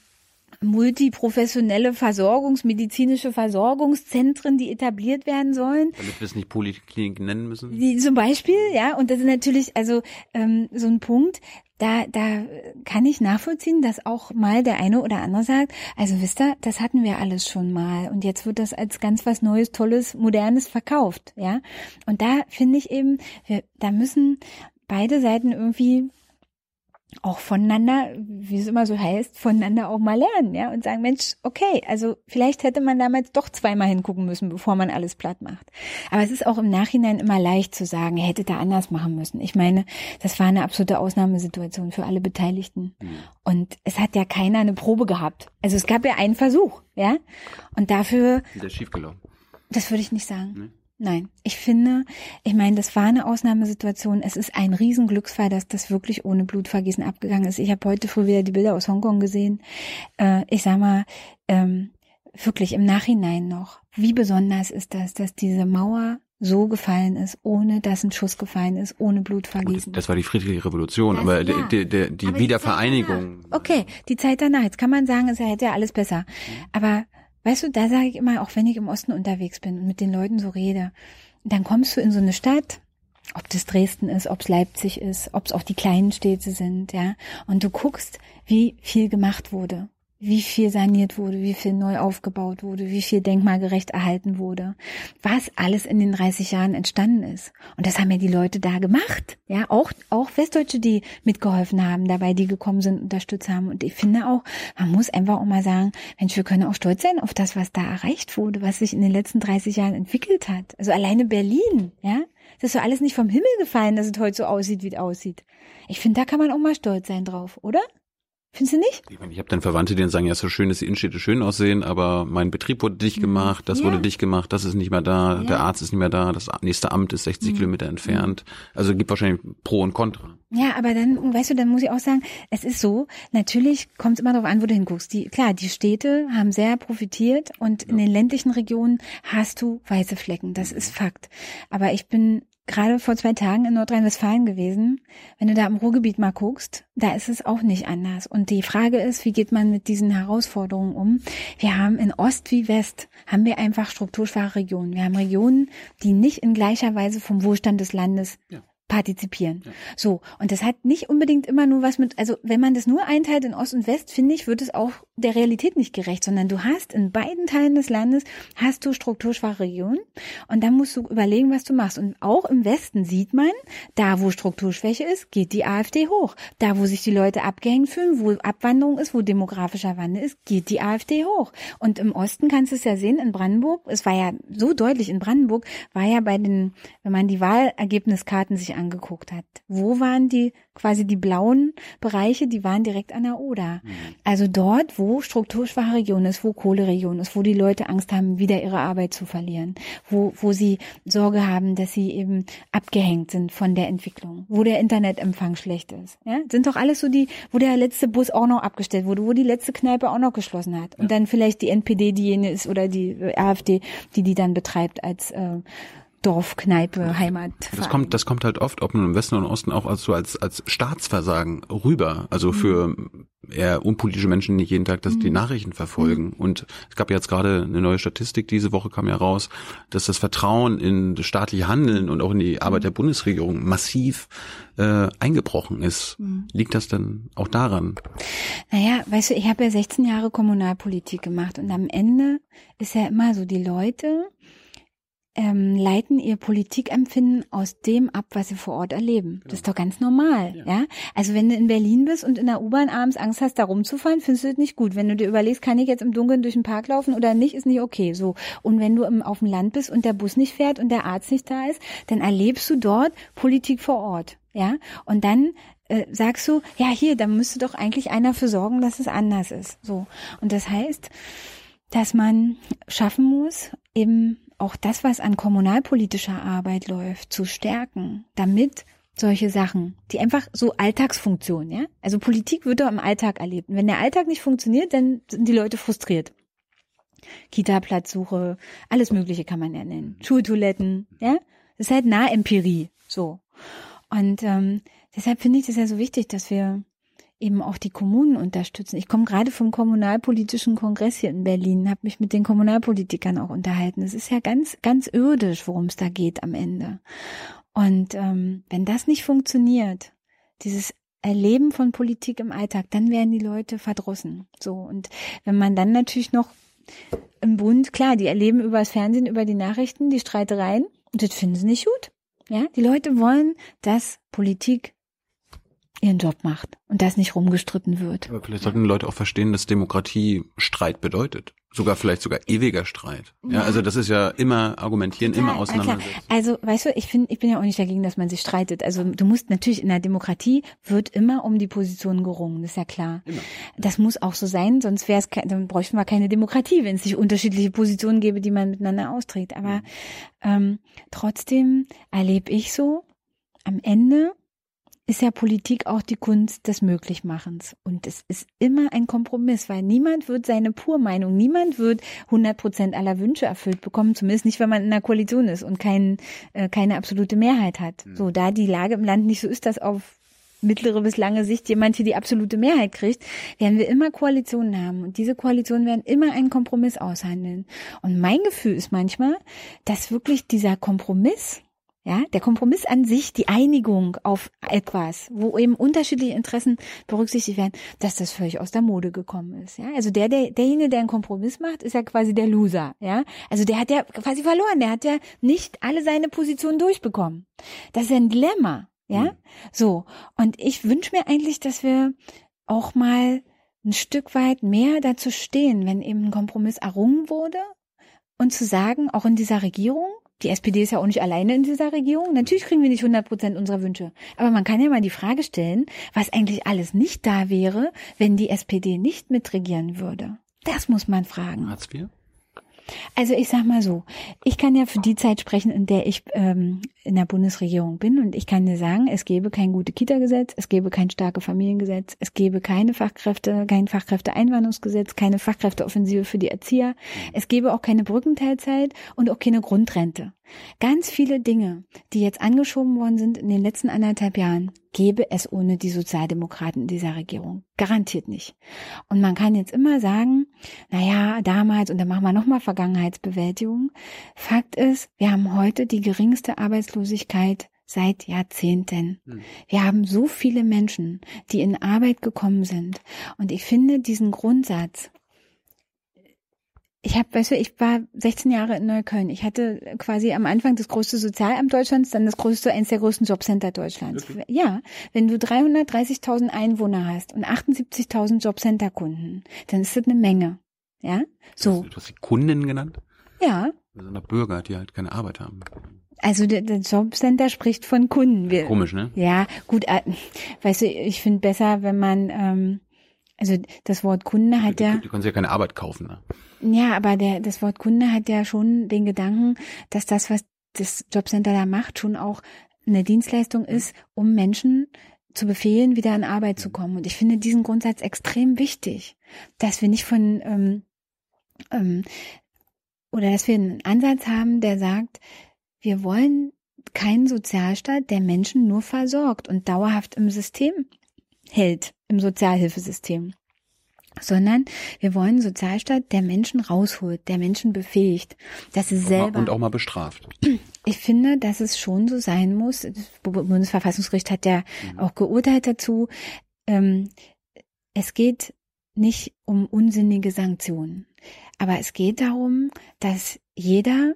multiprofessionelle Versorgungsmedizinische Versorgungszentren, die etabliert werden sollen. Damit wir es nicht Poliklinik nennen müssen. Die, zum Beispiel, ja, und das ist natürlich also ähm, so ein Punkt, da, da kann ich nachvollziehen, dass auch mal der eine oder andere sagt, also wisst ihr, das hatten wir alles schon mal und jetzt wird das als ganz was Neues, Tolles, Modernes verkauft, ja. Und da finde ich eben, wir, da müssen beide Seiten irgendwie auch voneinander, wie es immer so heißt, voneinander auch mal lernen, ja, und sagen, Mensch, okay, also vielleicht hätte man damals doch zweimal hingucken müssen, bevor man alles platt macht. Aber es ist auch im Nachhinein immer leicht zu sagen, er hätte da anders machen müssen. Ich meine, das war eine absolute Ausnahmesituation für alle Beteiligten. Mhm. Und es hat ja keiner eine Probe gehabt. Also es gab ja einen Versuch, ja. Und dafür. Der ist schiefgelaufen. Das würde ich nicht sagen. Nee. Nein, ich finde, ich meine, das war eine Ausnahmesituation. Es ist ein Riesenglücksfall, dass das wirklich ohne Blutvergießen abgegangen ist. Ich habe heute früh wieder die Bilder aus Hongkong gesehen. Äh, ich sag mal, ähm, wirklich im Nachhinein noch, wie besonders ist das, dass diese Mauer so gefallen ist, ohne dass ein Schuss gefallen ist, ohne Blutvergießen. Das war die friedliche Revolution, das, aber ja. die, die, die aber Wiedervereinigung. Die okay, die Zeit danach. Jetzt kann man sagen, es hätte ja alles besser. Aber Weißt du, da sage ich immer, auch wenn ich im Osten unterwegs bin und mit den Leuten so rede, dann kommst du in so eine Stadt, ob das Dresden ist, ob es Leipzig ist, ob es auch die kleinen Städte sind, ja, und du guckst, wie viel gemacht wurde wie viel saniert wurde, wie viel neu aufgebaut wurde, wie viel denkmalgerecht erhalten wurde, was alles in den 30 Jahren entstanden ist. Und das haben ja die Leute da gemacht. Ja, auch, auch Westdeutsche, die mitgeholfen haben, dabei, die gekommen sind, unterstützt haben. Und ich finde auch, man muss einfach auch mal sagen, Mensch, wir können auch stolz sein auf das, was da erreicht wurde, was sich in den letzten 30 Jahren entwickelt hat. Also alleine Berlin, ja. Das ist so alles nicht vom Himmel gefallen, dass es heute so aussieht, wie es aussieht. Ich finde, da kann man auch mal stolz sein drauf, oder? Findest du nicht? Ich, meine, ich habe dann Verwandte, die dann sagen, ja, so schön, dass die Innenstädte schön aussehen, aber mein Betrieb wurde dicht gemacht, das ja. wurde dicht gemacht, das ist nicht mehr da, ja. der Arzt ist nicht mehr da, das nächste Amt ist 60 mhm. Kilometer entfernt. Also gibt wahrscheinlich Pro und Contra. Ja, aber dann, weißt du, dann muss ich auch sagen, es ist so, natürlich kommt es immer darauf an, wo du hinguckst. Die, klar, die Städte haben sehr profitiert und ja. in den ländlichen Regionen hast du weiße Flecken, das ist Fakt. Aber ich bin gerade vor zwei Tagen in Nordrhein-Westfalen gewesen. Wenn du da im Ruhrgebiet mal guckst, da ist es auch nicht anders. Und die Frage ist, wie geht man mit diesen Herausforderungen um? Wir haben in Ost wie West, haben wir einfach strukturschwache Regionen. Wir haben Regionen, die nicht in gleicher Weise vom Wohlstand des Landes ja partizipieren. Ja. So. Und das hat nicht unbedingt immer nur was mit, also wenn man das nur einteilt in Ost und West, finde ich, wird es auch der Realität nicht gerecht, sondern du hast in beiden Teilen des Landes hast du strukturschwache Regionen und dann musst du überlegen, was du machst. Und auch im Westen sieht man, da wo Strukturschwäche ist, geht die AfD hoch. Da wo sich die Leute abgehängt fühlen, wo Abwanderung ist, wo demografischer Wandel ist, geht die AfD hoch. Und im Osten kannst du es ja sehen, in Brandenburg, es war ja so deutlich, in Brandenburg war ja bei den, wenn man die Wahlergebniskarten sich angeguckt hat. Wo waren die quasi die blauen Bereiche? Die waren direkt an der Oder. Mhm. Also dort, wo strukturschwache Region ist, wo Kohleregion ist, wo die Leute Angst haben, wieder ihre Arbeit zu verlieren, wo, wo sie Sorge haben, dass sie eben abgehängt sind von der Entwicklung, wo der Internetempfang schlecht ist. Ja? Sind doch alles so die, wo der letzte Bus auch noch abgestellt wurde, wo die letzte Kneipe auch noch geschlossen hat. Und ja. dann vielleicht die NPD diejenige ist oder die AfD, die die dann betreibt als äh, Dorfkneipe, Heimat. Das kommt, das kommt halt oft, ob nun im Westen im Osten, auch als so als, als Staatsversagen rüber. Also für mhm. eher unpolitische Menschen nicht jeden Tag, dass mhm. die Nachrichten verfolgen. Mhm. Und es gab jetzt gerade eine neue Statistik, diese Woche kam ja raus, dass das Vertrauen in das staatliche Handeln und auch in die Arbeit der Bundesregierung massiv äh, eingebrochen ist. Mhm. Liegt das dann auch daran? Naja, weißt du, ich habe ja 16 Jahre Kommunalpolitik gemacht und am Ende ist ja immer so, die Leute, ähm, leiten ihr Politikempfinden aus dem ab, was sie vor Ort erleben. Das ist doch ganz normal, ja. ja. Also wenn du in Berlin bist und in der U-Bahn abends Angst hast, da rumzufahren, findest du das nicht gut. Wenn du dir überlegst, kann ich jetzt im Dunkeln durch den Park laufen oder nicht, ist nicht okay. So. Und wenn du im, auf dem Land bist und der Bus nicht fährt und der Arzt nicht da ist, dann erlebst du dort Politik vor Ort. Ja. Und dann äh, sagst du, ja, hier, da müsste doch eigentlich einer für sorgen, dass es anders ist. So. Und das heißt, dass man schaffen muss, eben auch das, was an kommunalpolitischer Arbeit läuft, zu stärken, damit solche Sachen, die einfach so Alltagsfunktionen, ja? Also Politik wird doch im Alltag erlebt. Und wenn der Alltag nicht funktioniert, dann sind die Leute frustriert. Kita-Platzsuche, alles Mögliche kann man ja nennen. Schultoiletten, ja? Das ist halt Nahempirie, so. Und ähm, deshalb finde ich das ja so wichtig, dass wir eben auch die Kommunen unterstützen. Ich komme gerade vom Kommunalpolitischen Kongress hier in Berlin, habe mich mit den Kommunalpolitikern auch unterhalten. Es ist ja ganz, ganz irdisch, worum es da geht am Ende. Und ähm, wenn das nicht funktioniert, dieses Erleben von Politik im Alltag, dann werden die Leute verdrossen. So und wenn man dann natürlich noch im Bund, klar, die erleben übers Fernsehen, über die Nachrichten, die Streitereien und das finden sie nicht gut. Ja, die Leute wollen, dass Politik ihren Job macht und das nicht rumgestritten wird. Aber vielleicht sollten Leute auch verstehen, dass Demokratie Streit bedeutet. Sogar vielleicht sogar ewiger Streit. Ja, also das ist ja immer argumentieren, ja, immer auseinandersetzen. Also weißt du, ich finde, ich bin ja auch nicht dagegen, dass man sich streitet. Also du musst natürlich in der Demokratie wird immer um die Position gerungen, das ist ja klar. Immer. Das muss auch so sein, sonst wäre es, dann bräuchten wir keine Demokratie, wenn es nicht unterschiedliche Positionen gäbe, die man miteinander austrägt. Aber mhm. ähm, trotzdem erlebe ich so, am Ende ist ja Politik auch die Kunst des Möglichmachens. Und es ist immer ein Kompromiss, weil niemand wird seine pure Meinung, niemand wird 100 Prozent aller Wünsche erfüllt bekommen, zumindest nicht, wenn man in einer Koalition ist und kein, äh, keine absolute Mehrheit hat. Mhm. So, da die Lage im Land nicht so ist, dass auf mittlere bis lange Sicht jemand hier die absolute Mehrheit kriegt, werden wir immer Koalitionen haben. Und diese Koalitionen werden immer einen Kompromiss aushandeln. Und mein Gefühl ist manchmal, dass wirklich dieser Kompromiss ja, der Kompromiss an sich, die Einigung auf etwas, wo eben unterschiedliche Interessen berücksichtigt werden, dass das völlig aus der Mode gekommen ist. Ja, also der, der, derjenige, der einen Kompromiss macht, ist ja quasi der Loser. Ja, also der hat ja quasi verloren. Der hat ja nicht alle seine Positionen durchbekommen. Das ist ein Dilemma. Ja, mhm. so. Und ich wünsche mir eigentlich, dass wir auch mal ein Stück weit mehr dazu stehen, wenn eben ein Kompromiss errungen wurde und zu sagen, auch in dieser Regierung, die SPD ist ja auch nicht alleine in dieser Regierung. Natürlich kriegen wir nicht 100 Prozent unserer Wünsche. Aber man kann ja mal die Frage stellen, was eigentlich alles nicht da wäre, wenn die SPD nicht mitregieren würde. Das muss man fragen. Hartz IV? Also ich sag mal so, ich kann ja für die Zeit sprechen, in der ich ähm, in der Bundesregierung bin. Und ich kann dir sagen, es gäbe kein gute Kita-Gesetz, es gäbe kein starke Familiengesetz, es gäbe keine Fachkräfte, kein Fachkräfteeinwanderungsgesetz, keine Fachkräfteoffensive für die Erzieher, es gäbe auch keine Brückenteilzeit und auch keine Grundrente. Ganz viele Dinge, die jetzt angeschoben worden sind in den letzten anderthalb Jahren, gäbe es ohne die Sozialdemokraten in dieser Regierung. Garantiert nicht. Und man kann jetzt immer sagen, na ja, damals, und dann machen wir nochmal Vergangenheitsbewältigung. Fakt ist, wir haben heute die geringste Arbeitslosigkeit seit Jahrzehnten. Hm. Wir haben so viele Menschen, die in Arbeit gekommen sind. Und ich finde diesen Grundsatz, ich habe, weißt du, ich war 16 Jahre in Neukölln. Ich hatte quasi am Anfang das größte Sozialamt Deutschlands, dann das größte, eins der größten Jobcenter Deutschlands. Wirklich? Ja, wenn du 330.000 Einwohner hast und 78.000 Jobcenter-Kunden, dann ist das eine Menge. Ja, so. Du hast die Kunden genannt? Ja. Das sind Bürger, die halt keine Arbeit haben. Also der, der Jobcenter spricht von Kunden. Wir, Komisch, ne? Ja, gut. Äh, weißt du, ich finde besser, wenn man ähm, also das Wort Kunde hat ja. Du kannst ja keine Arbeit kaufen. Ne? Ja, aber der, das Wort Kunde hat ja schon den Gedanken, dass das, was das Jobcenter da macht, schon auch eine Dienstleistung ist, um Menschen zu befehlen, wieder an Arbeit zu kommen. Und ich finde diesen Grundsatz extrem wichtig, dass wir nicht von ähm, ähm, oder dass wir einen Ansatz haben, der sagt, wir wollen keinen Sozialstaat, der Menschen nur versorgt und dauerhaft im System hält, im Sozialhilfesystem sondern wir wollen einen Sozialstaat, der Menschen rausholt, der Menschen befähigt, dass sie selber und auch mal bestraft. Ich finde, dass es schon so sein muss. Das Bundesverfassungsgericht hat ja mhm. auch geurteilt dazu. Ähm, es geht nicht um unsinnige Sanktionen, aber es geht darum, dass jeder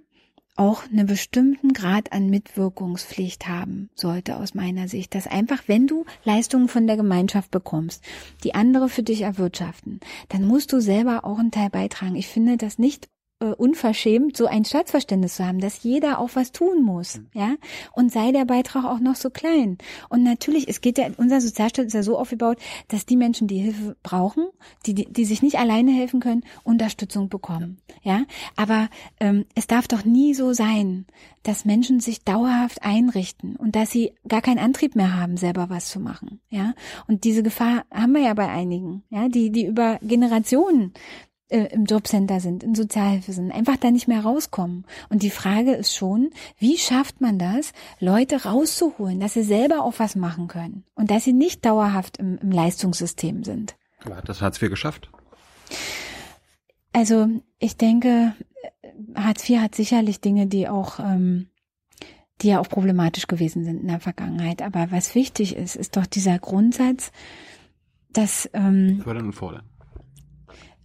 auch einen bestimmten Grad an Mitwirkungspflicht haben sollte aus meiner Sicht. Dass einfach, wenn du Leistungen von der Gemeinschaft bekommst, die andere für dich erwirtschaften, dann musst du selber auch einen Teil beitragen. Ich finde das nicht äh, unverschämt, so ein Staatsverständnis zu haben, dass jeder auch was tun muss, mhm. ja, und sei der Beitrag auch noch so klein. Und natürlich, es geht ja, unser Sozialstaat ist ja so aufgebaut, dass die Menschen, die Hilfe brauchen, die, die, die sich nicht alleine helfen können, Unterstützung bekommen, ja. Aber ähm, es darf doch nie so sein, dass Menschen sich dauerhaft einrichten und dass sie gar keinen Antrieb mehr haben, selber was zu machen, ja. Und diese Gefahr haben wir ja bei einigen, ja, die, die über Generationen äh, im Jobcenter sind, in Sozialhilfe sind, einfach da nicht mehr rauskommen. Und die Frage ist schon, wie schafft man das, Leute rauszuholen, dass sie selber auch was machen können und dass sie nicht dauerhaft im, im Leistungssystem sind. Aber hat das Hartz IV geschafft? Also ich denke, Hartz IV hat sicherlich Dinge, die auch ähm, die ja auch problematisch gewesen sind in der Vergangenheit. Aber was wichtig ist, ist doch dieser Grundsatz, dass ähm, Fördern und fordern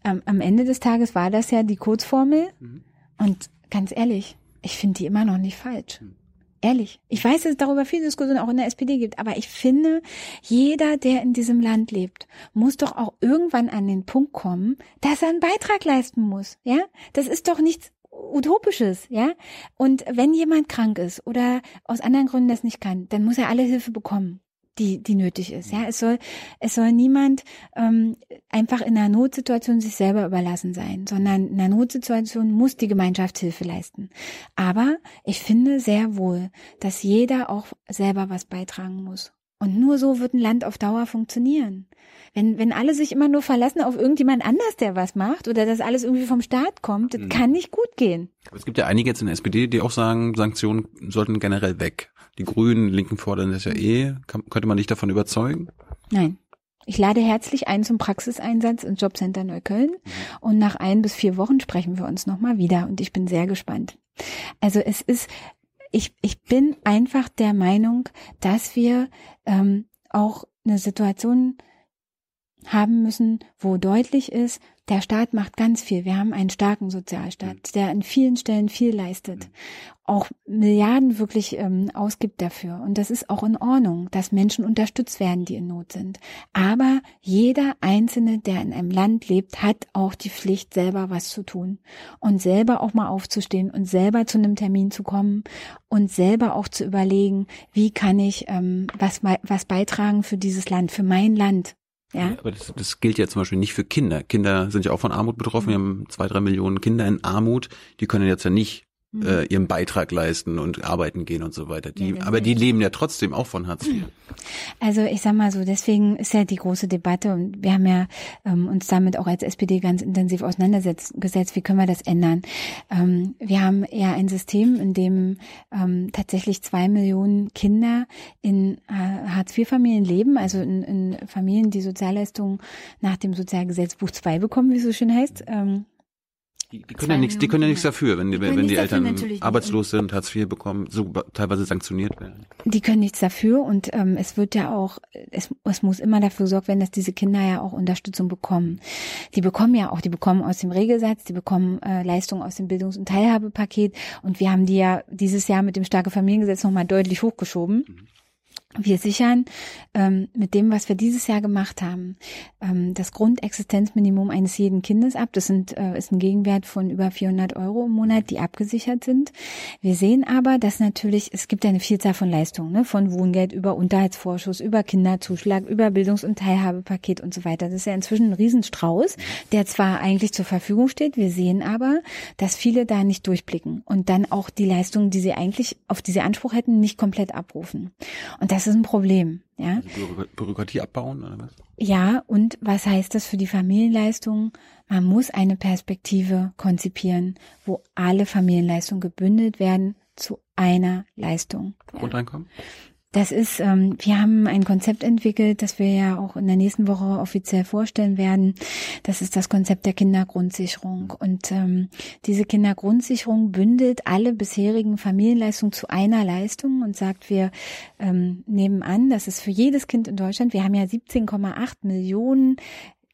am, am Ende des Tages war das ja die Kurzformel. Mhm. Und ganz ehrlich, ich finde die immer noch nicht falsch. Mhm. Ehrlich. Ich weiß, dass es darüber viel Diskussion auch in der SPD gibt, aber ich finde, jeder, der in diesem Land lebt, muss doch auch irgendwann an den Punkt kommen, dass er einen Beitrag leisten muss. Ja, das ist doch nichts Utopisches, ja. Und wenn jemand krank ist oder aus anderen Gründen das nicht kann, dann muss er alle Hilfe bekommen die, die nötig ist. Ja, es soll, es soll niemand ähm, einfach in einer Notsituation sich selber überlassen sein, sondern in einer Notsituation muss die Gemeinschaftshilfe leisten. Aber ich finde sehr wohl, dass jeder auch selber was beitragen muss. Und nur so wird ein Land auf Dauer funktionieren. Wenn, wenn alle sich immer nur verlassen auf irgendjemand anders, der was macht, oder dass alles irgendwie vom Staat kommt, das mhm. kann nicht gut gehen. Es gibt ja einige jetzt in der SPD, die auch sagen, Sanktionen sollten generell weg. Die Grünen, Linken fordern das ja eh. Kann, könnte man dich davon überzeugen? Nein. Ich lade herzlich ein zum Praxiseinsatz im Jobcenter Neukölln mhm. und nach ein bis vier Wochen sprechen wir uns nochmal wieder und ich bin sehr gespannt. Also es ist, ich, ich bin einfach der Meinung, dass wir ähm, auch eine Situation haben müssen, wo deutlich ist, der Staat macht ganz viel. Wir haben einen starken Sozialstaat, mhm. der an vielen Stellen viel leistet, mhm. auch Milliarden wirklich ähm, ausgibt dafür. Und das ist auch in Ordnung, dass Menschen unterstützt werden, die in Not sind. Aber jeder Einzelne, der in einem Land lebt, hat auch die Pflicht, selber was zu tun und selber auch mal aufzustehen und selber zu einem Termin zu kommen und selber auch zu überlegen, wie kann ich ähm, was, was beitragen für dieses Land, für mein Land ja. Aber das, das gilt ja zum Beispiel nicht für Kinder. Kinder sind ja auch von Armut betroffen. Wir haben zwei, drei Millionen Kinder in Armut. Die können jetzt ja nicht mhm. äh, ihren Beitrag leisten und arbeiten gehen und so weiter. Die, ja, aber die leben ja trotzdem auch von Hartz IV. Also ich sag mal so, deswegen ist ja die große Debatte und wir haben ja ähm, uns damit auch als SPD ganz intensiv auseinandergesetzt, wie können wir das ändern. Ähm, wir haben ja ein System, in dem ähm, tatsächlich zwei Millionen Kinder in äh, Hartz-IV-Familien leben, also in, in Familien, die Sozialleistungen nach dem Sozialgesetzbuch 2 bekommen, wie es so schön heißt. Ähm, die, die können ja nichts, die können ja nichts dafür, wenn die, die wenn die Eltern arbeitslos sind, Hartz IV bekommen, so teilweise sanktioniert werden. Die können nichts dafür und ähm, es wird ja auch, es, es muss immer dafür gesorgt werden, dass diese Kinder ja auch Unterstützung bekommen. Die bekommen ja auch, die bekommen aus dem Regelsatz, die bekommen äh, Leistungen aus dem Bildungs- und Teilhabepaket und wir haben die ja dieses Jahr mit dem starke Familiengesetz nochmal deutlich hochgeschoben. Mhm wir sichern ähm, mit dem, was wir dieses Jahr gemacht haben, ähm, das Grundexistenzminimum eines jeden Kindes ab. Das sind, äh, ist ein Gegenwert von über 400 Euro im Monat, die abgesichert sind. Wir sehen aber, dass natürlich, es gibt eine Vielzahl von Leistungen, ne, von Wohngeld über Unterhaltsvorschuss, über Kinderzuschlag, über Bildungs- und Teilhabepaket und so weiter. Das ist ja inzwischen ein Riesenstrauß, der zwar eigentlich zur Verfügung steht, wir sehen aber, dass viele da nicht durchblicken und dann auch die Leistungen, die sie eigentlich, auf die sie Anspruch hätten, nicht komplett abrufen. Und das ist ein Problem. Ja? Also Bürokratie abbauen oder was? Ja, und was heißt das für die Familienleistung? Man muss eine Perspektive konzipieren, wo alle Familienleistungen gebündelt werden zu einer Leistung. Grundeinkommen? Ja. Das ist, ähm, wir haben ein Konzept entwickelt, das wir ja auch in der nächsten Woche offiziell vorstellen werden. Das ist das Konzept der Kindergrundsicherung. Und ähm, diese Kindergrundsicherung bündelt alle bisherigen Familienleistungen zu einer Leistung und sagt, wir ähm, nehmen an, dass es für jedes Kind in Deutschland, wir haben ja 17,8 Millionen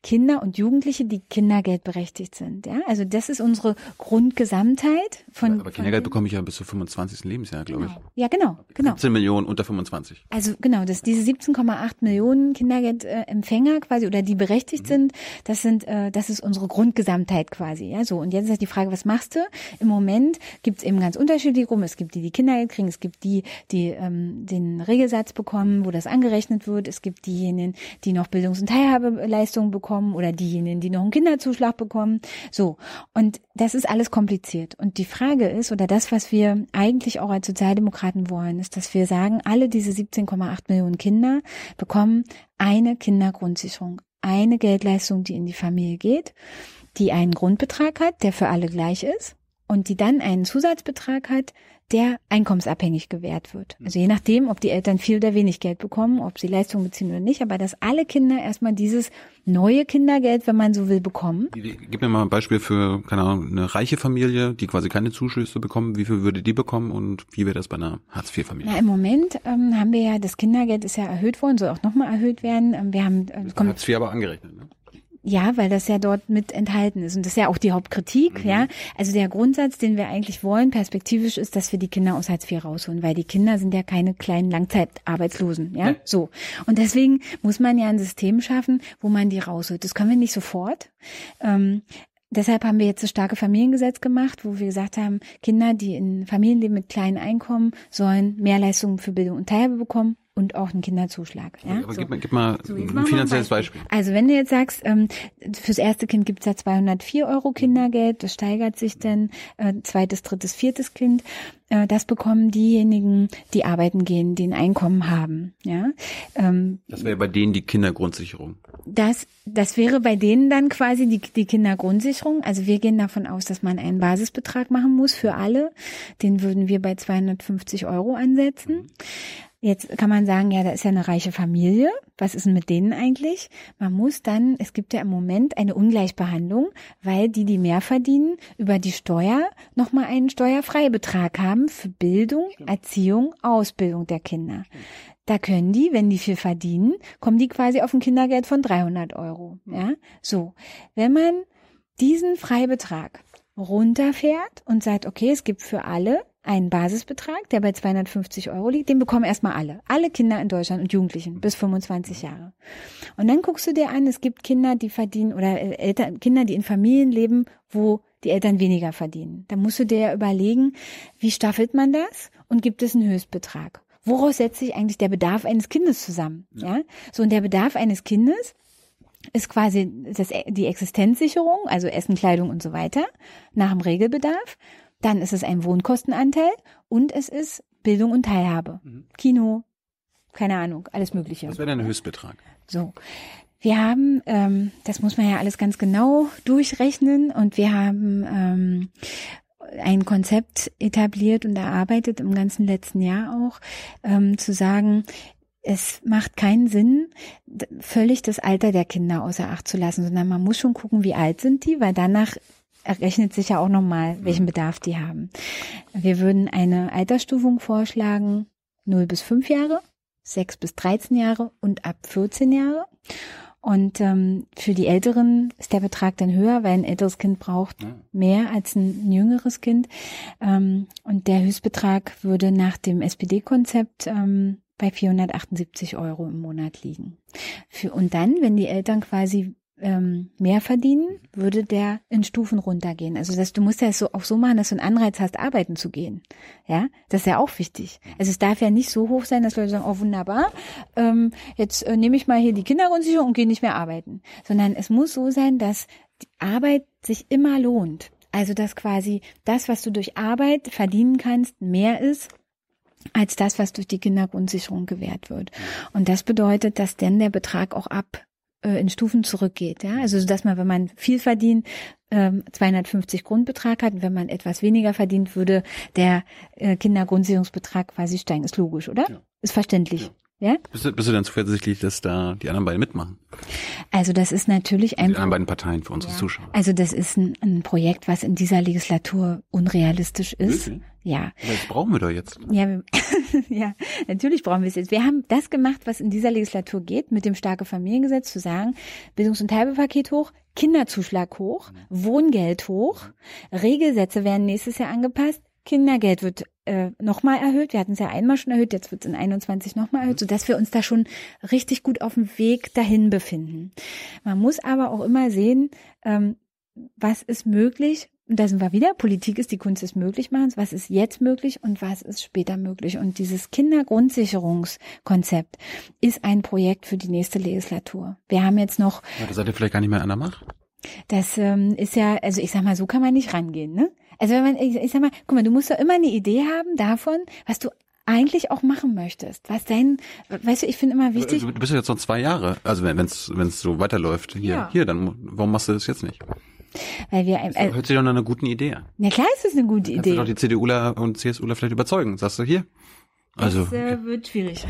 Kinder und Jugendliche, die Kindergeldberechtigt sind. Ja, also das ist unsere Grundgesamtheit von. Aber Kindergeld bekomme ich ja bis zum 25. Lebensjahr, glaube ich. Ja, genau, genau. 17 Millionen unter 25. Also genau, das diese 17,8 Millionen Kindergeldempfänger quasi oder die berechtigt sind, das sind, äh, das ist unsere Grundgesamtheit quasi. Ja, so und jetzt ist halt die Frage, was machst du? Im Moment gibt's eben ganz unterschiedlich rum. Es gibt die, die Kindergeld kriegen, es gibt die, die ähm, den Regelsatz bekommen, wo das angerechnet wird. Es gibt diejenigen, die noch Bildungs- und Teilhabeleistungen bekommen oder diejenigen, die noch einen Kinderzuschlag bekommen. So und das ist alles kompliziert. Und die Frage ist oder das, was wir eigentlich auch als Sozialdemokraten wollen, ist, dass wir sagen, alle diese 17,8 Millionen Kinder bekommen eine Kindergrundsicherung, eine Geldleistung, die in die Familie geht, die einen Grundbetrag hat, der für alle gleich ist und die dann einen Zusatzbetrag hat, der einkommensabhängig gewährt wird. Also je nachdem, ob die Eltern viel oder wenig Geld bekommen, ob sie Leistungen beziehen oder nicht, aber dass alle Kinder erstmal dieses neue Kindergeld, wenn man so will, bekommen. Gib mir mal ein Beispiel für, keine Ahnung, eine reiche Familie, die quasi keine Zuschüsse bekommen. Wie viel würde die bekommen und wie wäre das bei einer Hartz-IV-Familie? Im Moment ähm, haben wir ja, das Kindergeld ist ja erhöht worden, soll auch nochmal erhöht werden. Ähm, wir haben, äh, kommt, Hartz IV aber angerechnet, ne? Ja, weil das ja dort mit enthalten ist. Und das ist ja auch die Hauptkritik, Mhm. ja. Also der Grundsatz, den wir eigentlich wollen, perspektivisch, ist, dass wir die Kinder aus Hartz IV rausholen, weil die Kinder sind ja keine kleinen Langzeitarbeitslosen, ja. Ja. So. Und deswegen muss man ja ein System schaffen, wo man die rausholt. Das können wir nicht sofort. Ähm, Deshalb haben wir jetzt das starke Familiengesetz gemacht, wo wir gesagt haben, Kinder, die in Familien leben mit kleinen Einkommen, sollen mehr Leistungen für Bildung und Teilhabe bekommen und auch einen Kinderzuschlag. Ja? Aber So. gib, mal, gib mal So, ein finanzielles ein Beispiel. Also wenn du jetzt sagst, ähm, fürs erste Kind gibt's ja 204 Euro Kindergeld, das steigert sich dann, äh, zweites, drittes, viertes Kind, äh, das bekommen diejenigen, die arbeiten gehen, die ein Einkommen haben. Ja, ähm, Das wäre bei denen die Kindergrundsicherung. das, das wäre bei denen dann quasi die, die Kindergrundsicherung. Also wir gehen davon aus, dass man einen Basisbetrag machen muss für alle. Den würden wir bei 250 Euro ansetzen. Jetzt kann man sagen, ja, da ist ja eine reiche Familie. Was ist denn mit denen eigentlich? Man muss dann, es gibt ja im Moment eine Ungleichbehandlung, weil die, die mehr verdienen, über die Steuer nochmal einen Steuerfreibetrag haben für Bildung, Erziehung, Ausbildung der Kinder. Da können die, wenn die viel verdienen, kommen die quasi auf ein Kindergeld von 300 Euro. Ja, so. Wenn man diesen Freibetrag runterfährt und sagt, okay, es gibt für alle einen Basisbetrag, der bei 250 Euro liegt, den bekommen erstmal alle. Alle Kinder in Deutschland und Jugendlichen bis 25 Jahre. Und dann guckst du dir an, es gibt Kinder, die verdienen oder äh, Eltern, Kinder, die in Familien leben, wo die Eltern weniger verdienen. Da musst du dir ja überlegen, wie staffelt man das und gibt es einen Höchstbetrag? Woraus setzt sich eigentlich der Bedarf eines Kindes zusammen? Ja, so und der Bedarf eines Kindes ist quasi das, die Existenzsicherung, also Essen, Kleidung und so weiter, nach dem Regelbedarf. Dann ist es ein Wohnkostenanteil und es ist Bildung und Teilhabe. Kino, keine Ahnung, alles Mögliche. Das wäre dann ein Höchstbetrag. So. Wir haben, ähm, das muss man ja alles ganz genau durchrechnen und wir haben ähm, ein Konzept etabliert und erarbeitet im ganzen letzten Jahr auch, ähm, zu sagen, es macht keinen Sinn, völlig das Alter der Kinder außer Acht zu lassen, sondern man muss schon gucken, wie alt sind die, weil danach errechnet sich ja auch nochmal, welchen Bedarf die haben. Wir würden eine Altersstufung vorschlagen, 0 bis 5 Jahre, 6 bis 13 Jahre und ab 14 Jahre. Und ähm, für die Älteren ist der Betrag dann höher, weil ein älteres Kind braucht Ja. mehr als ein jüngeres Kind. Ähm, und der Höchstbetrag würde nach dem SPD-Konzept ähm, bei 478 Euro im Monat liegen. Für, und dann, wenn die Eltern quasi ähm, mehr verdienen, würde der in Stufen runtergehen. Also dass du musst ja so auch so machen, dass du einen Anreiz hast, arbeiten zu gehen. Ja, das ist ja auch wichtig. Also es darf ja nicht so hoch sein, dass Leute sagen, oh wunderbar, ähm, jetzt äh, nehme ich mal hier die Kindergrundsicherung und gehe nicht mehr arbeiten. Sondern es muss so sein, dass die Arbeit sich immer lohnt. Also dass quasi das, was du durch Arbeit verdienen kannst, mehr ist als das, was durch die Kindergrundsicherung gewährt wird. Und das bedeutet, dass dann der Betrag auch ab äh, in Stufen zurückgeht. Ja? Also dass man, wenn man viel verdient, ähm, 250 Grundbetrag hat und wenn man etwas weniger verdient, würde der äh, Kindergrundsicherungsbetrag quasi steigen. Ist logisch, oder? Ja. Ist verständlich. Ja. Bist du, bist du dann zuversichtlich, dass da die anderen beiden mitmachen? Also das ist natürlich Die ein anderen beiden Parteien für unsere Zuschauer. Also das ist ein, ein Projekt, was in dieser Legislatur unrealistisch ist. Wirklich? Ja. Das brauchen wir doch jetzt. Ja, wir, ja, natürlich brauchen wir es jetzt. Wir haben das gemacht, was in dieser Legislatur geht, mit dem starke Familiengesetz zu sagen, Bildungs- und Teilbepaket hoch, Kinderzuschlag hoch, Wohngeld hoch, Regelsätze werden nächstes Jahr angepasst, Kindergeld wird äh, nochmal erhöht. Wir hatten es ja einmal schon erhöht, jetzt wird es in 21 nochmal erhöht, sodass wir uns da schon richtig gut auf dem Weg dahin befinden. Man muss aber auch immer sehen, ähm, was ist möglich. Und da sind wir wieder. Politik ist die Kunst des Möglichmachens. Was ist jetzt möglich und was ist später möglich? Und dieses Kindergrundsicherungskonzept ist ein Projekt für die nächste Legislatur. Wir haben jetzt noch. Ja, das seid ihr vielleicht gar nicht mehr an der Macht. Das ähm, ist ja, also ich sag mal, so kann man nicht rangehen, ne? Also wenn man, ich, ich sag mal, guck mal, du musst doch immer eine Idee haben davon, was du eigentlich auch machen möchtest. Was dein, weißt du, ich finde immer wichtig. Du bist ja jetzt noch zwei Jahre. Also wenn es wenn es so weiterläuft hier, Ja. hier, dann warum machst du das jetzt nicht? Weil wir, Das äh, hört sich doch nach einer guten Idee an. na klar ist das eine gute Kannst du Idee. doch die CDUler und CSUler vielleicht überzeugen. Sagst du hier? Also das äh, wird schwierig.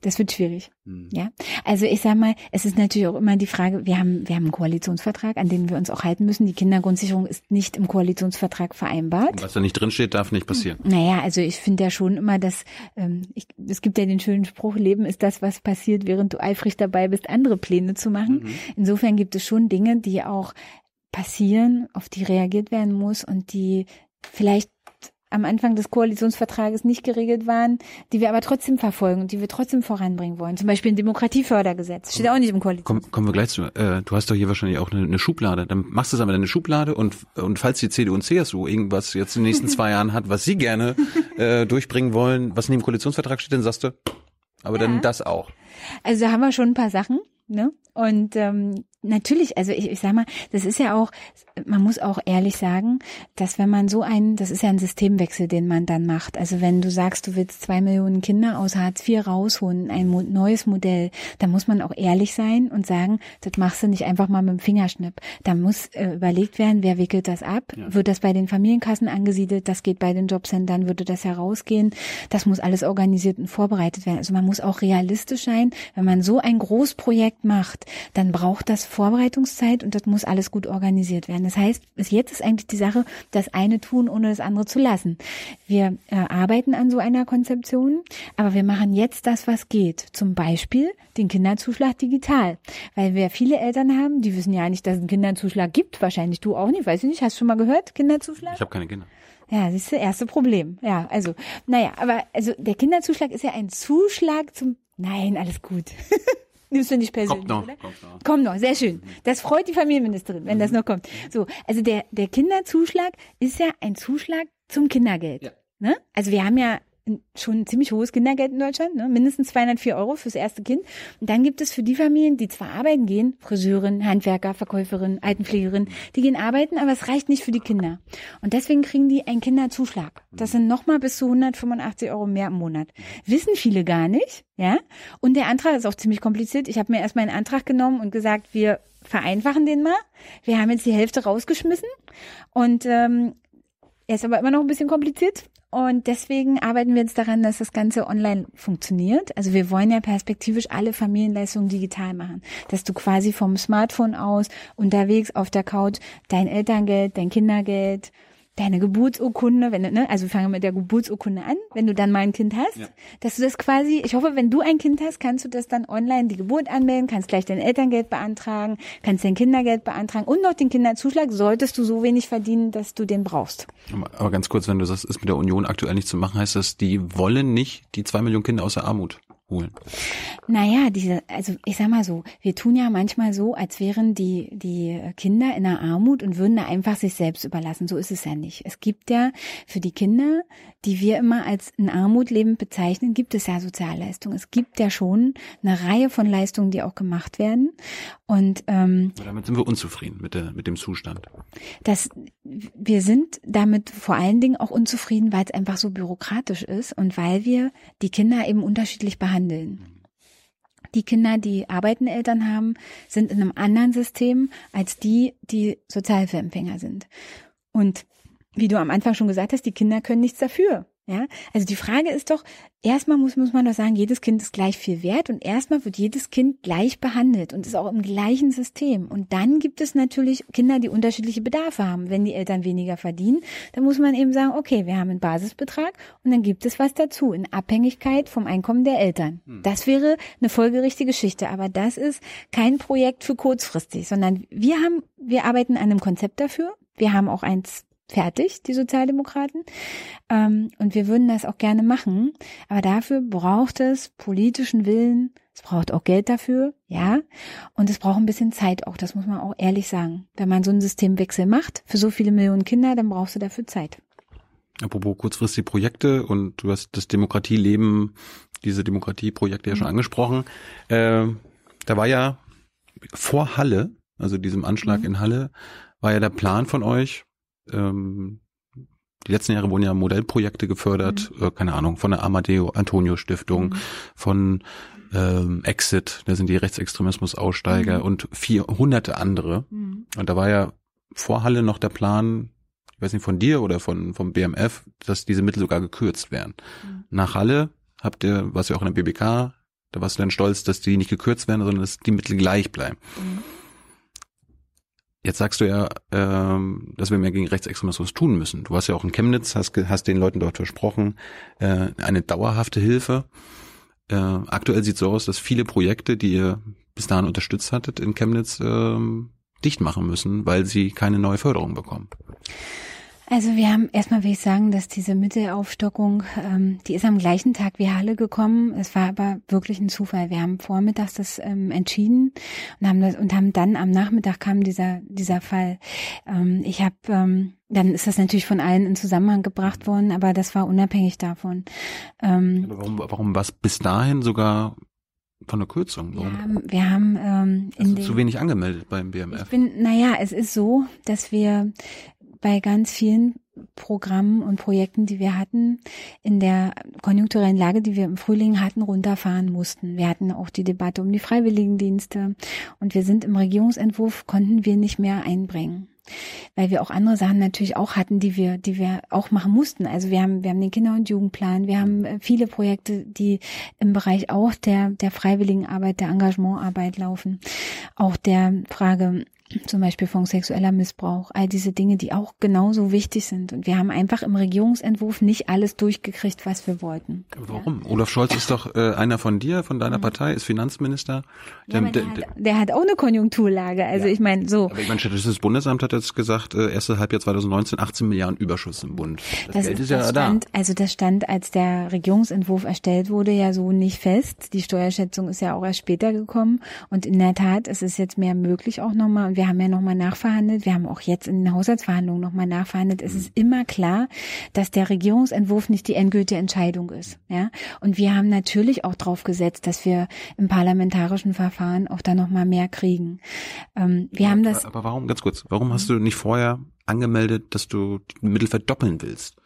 Das wird schwierig. Hm. Ja, also ich sag mal, es ist natürlich auch immer die Frage, wir haben, wir haben einen Koalitionsvertrag, an den wir uns auch halten müssen. Die Kindergrundsicherung ist nicht im Koalitionsvertrag vereinbart. was da nicht drin steht, darf nicht passieren. Naja, also ich finde ja schon immer, dass ähm, ich, es gibt ja den schönen Spruch, Leben ist das, was passiert, während du eifrig dabei bist, andere Pläne zu machen. Insofern gibt es schon Dinge, die auch passieren, auf die reagiert werden muss und die vielleicht am Anfang des Koalitionsvertrages nicht geregelt waren, die wir aber trotzdem verfolgen und die wir trotzdem voranbringen wollen. Zum Beispiel ein Demokratiefördergesetz. Steht auch nicht im Koalitions. Komm, kommen wir gleich zu. Äh, du hast doch hier wahrscheinlich auch eine, eine Schublade. Dann machst du es aber in eine Schublade und und falls die CDU und CSU irgendwas jetzt in den nächsten zwei Jahren hat, was sie gerne äh, durchbringen wollen, was dem Koalitionsvertrag steht, dann sagst du, aber dann das auch. Also da haben wir schon ein paar Sachen, ne? Und ähm, natürlich, also ich, ich sag mal, das ist ja auch, man muss auch ehrlich sagen, dass wenn man so einen, das ist ja ein Systemwechsel, den man dann macht. Also wenn du sagst, du willst zwei Millionen Kinder aus Hartz IV rausholen, ein neues Modell, dann muss man auch ehrlich sein und sagen, das machst du nicht einfach mal mit dem Fingerschnipp. Da muss äh, überlegt werden, wer wickelt das ab? Ja. Wird das bei den Familienkassen angesiedelt? Das geht bei den Jobcentern, würde das herausgehen? Das muss alles organisiert und vorbereitet werden. Also man muss auch realistisch sein. Wenn man so ein Großprojekt macht, dann braucht das Vorbereitungszeit und das muss alles gut organisiert werden. Das heißt, bis jetzt ist eigentlich die Sache, das eine tun, ohne das andere zu lassen. Wir äh, arbeiten an so einer Konzeption, aber wir machen jetzt das, was geht. Zum Beispiel den Kinderzuschlag digital. Weil wir viele Eltern haben, die wissen ja nicht, dass es einen Kinderzuschlag gibt. Wahrscheinlich du auch nicht, weiß ich nicht. Hast du schon mal gehört, Kinderzuschlag? Ich habe keine Kinder. Ja, das ist das erste Problem. Ja, also, naja, aber also der Kinderzuschlag ist ja ein Zuschlag zum. Nein, alles gut. Nimmst du nicht persönlich, Kommt noch, oder? kommt noch. Kommt noch, sehr schön. Das freut die Familienministerin, wenn das noch kommt. So, also der, der Kinderzuschlag ist ja ein Zuschlag zum Kindergeld. Ja. Ne? Also wir haben ja schon ein ziemlich hohes Kindergeld in Deutschland, ne? mindestens 204 Euro fürs erste Kind. Und dann gibt es für die Familien, die zwar arbeiten gehen, Friseurin, Handwerker, Verkäuferin, Altenpflegerin, die gehen arbeiten, aber es reicht nicht für die Kinder. Und deswegen kriegen die einen Kinderzuschlag. Das sind nochmal bis zu 185 Euro mehr im Monat. Wissen viele gar nicht, ja. Und der Antrag ist auch ziemlich kompliziert. Ich habe mir erstmal einen Antrag genommen und gesagt, wir vereinfachen den mal. Wir haben jetzt die Hälfte rausgeschmissen und ähm, er ist aber immer noch ein bisschen kompliziert. Und deswegen arbeiten wir jetzt daran, dass das Ganze online funktioniert. Also wir wollen ja perspektivisch alle Familienleistungen digital machen. Dass du quasi vom Smartphone aus unterwegs auf der Couch dein Elterngeld, dein Kindergeld, deine Geburtsurkunde, wenn du, ne, also wir fangen mit der Geburtsurkunde an, wenn du dann mal ein Kind hast, Ja. dass du das quasi, ich hoffe, wenn du ein Kind hast, kannst du das dann online die Geburt anmelden, kannst gleich dein Elterngeld beantragen, kannst dein Kindergeld beantragen und noch den Kinderzuschlag, solltest du so wenig verdienen, dass du den brauchst. Aber, aber ganz kurz, wenn du sagst, ist mit der Union aktuell nicht zu machen, heißt das, die wollen nicht die zwei Millionen Kinder aus der Armut holen. Naja, diese, also ich sag mal so, wir tun ja manchmal so, als wären die, die Kinder in der Armut und würden da einfach sich selbst überlassen. So ist es ja nicht. Es gibt ja für die Kinder, die wir immer als in Armut lebend bezeichnen, gibt es ja Sozialleistungen. Es gibt ja schon eine Reihe von Leistungen, die auch gemacht werden. Und ähm, Aber damit sind wir unzufrieden mit, der, mit dem Zustand. das, wir sind damit vor allen Dingen auch unzufrieden, weil es einfach so bürokratisch ist und weil wir die Kinder eben unterschiedlich behandeln. Die Kinder, die arbeitende Eltern haben, sind in einem anderen System als die, die Sozialhilfeempfänger sind. Und wie du am Anfang schon gesagt hast, die Kinder können nichts dafür. Ja, also die Frage ist doch, erstmal muss, muss man doch sagen, jedes Kind ist gleich viel wert und erstmal wird jedes Kind gleich behandelt und ist auch im gleichen System. Und dann gibt es natürlich Kinder, die unterschiedliche Bedarfe haben. Wenn die Eltern weniger verdienen, dann muss man eben sagen, okay, wir haben einen Basisbetrag und dann gibt es was dazu in Abhängigkeit vom Einkommen der Eltern. Hm. Das wäre eine folgerichtige Geschichte, aber das ist kein Projekt für kurzfristig, sondern wir haben, wir arbeiten an einem Konzept dafür. Wir haben auch eins fertig, die Sozialdemokraten. Ähm, und wir würden das auch gerne machen. Aber dafür braucht es politischen Willen. Es braucht auch Geld dafür, ja. Und es braucht ein bisschen Zeit auch. Das muss man auch ehrlich sagen. Wenn man so einen Systemwechsel macht für so viele Millionen Kinder, dann brauchst du dafür Zeit. Apropos kurzfristige Projekte und du hast das Demokratieleben, diese Demokratieprojekte ja schon mhm. angesprochen. Äh, da war ja vor Halle, also diesem Anschlag mhm. in Halle, war ja der Plan von euch, ähm, die letzten Jahre wurden ja Modellprojekte gefördert, mhm. äh, keine Ahnung, von der Amadeo Antonio Stiftung, mhm. von ähm, Exit, da sind die Rechtsextremismus-Aussteiger mhm. und vier hunderte andere. Mhm. Und da war ja vor Halle noch der Plan, ich weiß nicht, von dir oder von vom BMF, dass diese Mittel sogar gekürzt werden. Mhm. Nach Halle habt ihr, was ja auch in der BBK, da warst du dann stolz, dass die nicht gekürzt werden, sondern dass die Mittel gleich bleiben. Jetzt sagst du ja, ähm, dass wir mehr gegen Rechtsextremismus tun müssen. Du warst ja auch in Chemnitz, hast, hast den Leuten dort versprochen, äh, eine dauerhafte Hilfe. Äh, aktuell sieht es so aus, dass viele Projekte, die ihr bis dahin unterstützt hattet in Chemnitz, ähm, dicht machen müssen, weil sie keine neue Förderung bekommen. Also wir haben erstmal will ich sagen, dass diese Mittelaufstockung, ähm, die ist am gleichen Tag wie Halle gekommen. Es war aber wirklich ein Zufall. Wir haben vormittags das ähm, entschieden und haben das und haben dann am Nachmittag kam dieser dieser Fall. Ähm, ich habe ähm, dann ist das natürlich von allen in Zusammenhang gebracht worden, aber das war unabhängig davon. Ähm, warum, warum was bis dahin sogar von der Kürzung? Warum? Wir haben, wir haben ähm, in also zu wenig angemeldet beim BMF. Ich bin, naja, es ist so, dass wir bei ganz vielen Programmen und Projekten, die wir hatten, in der konjunkturellen Lage, die wir im Frühling hatten, runterfahren mussten. Wir hatten auch die Debatte um die Freiwilligendienste und wir sind im Regierungsentwurf, konnten wir nicht mehr einbringen weil wir auch andere Sachen natürlich auch hatten, die wir, die wir auch machen mussten. Also wir haben, wir haben den Kinder- und Jugendplan, wir haben äh, viele Projekte, die im Bereich auch der, der Freiwilligenarbeit, der Engagementarbeit laufen. Auch der Frage zum Beispiel von sexueller Missbrauch, all diese Dinge, die auch genauso wichtig sind. Und wir haben einfach im Regierungsentwurf nicht alles durchgekriegt, was wir wollten. Warum? Ja? Olaf Scholz ist doch äh, einer von dir, von deiner mhm. Partei, ist Finanzminister. Der, ja, der, der, hat, der, hat, auch eine Konjunkturlage. Also ja. ich meine, so. Aber ich meine, Statistisches Bundesamt hat jetzt gesagt, äh, erste Halbjahr 2019 18 Milliarden Überschuss im Bund. Das, das Geld ist, ist ja stand, da. Also das stand, als der Regierungsentwurf erstellt wurde, ja so nicht fest. Die Steuerschätzung ist ja auch erst später gekommen. Und in der Tat, es ist jetzt mehr möglich auch nochmal wir haben ja nochmal nachverhandelt. Wir haben auch jetzt in den Haushaltsverhandlungen nochmal nachverhandelt. Es ist immer klar, dass der Regierungsentwurf nicht die endgültige Entscheidung ist. Ja, und wir haben natürlich auch drauf gesetzt, dass wir im parlamentarischen Verfahren auch da nochmal mehr kriegen. Ähm, wir ja, haben das. Aber warum, ganz kurz, warum hast du nicht vorher angemeldet, dass du die Mittel verdoppeln willst?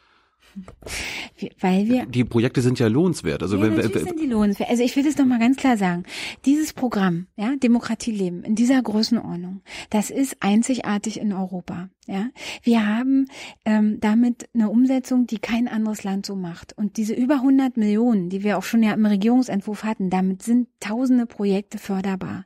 Weil wir die Projekte sind ja lohnenswert. Also ja, natürlich sind die lohnenswert. Also ich will das noch mal ganz klar sagen. Dieses Programm, ja, Demokratieleben in dieser Größenordnung, das ist einzigartig in Europa. Ja, wir haben ähm, damit eine Umsetzung, die kein anderes Land so macht. Und diese über 100 Millionen, die wir auch schon ja im Regierungsentwurf hatten, damit sind tausende Projekte förderbar.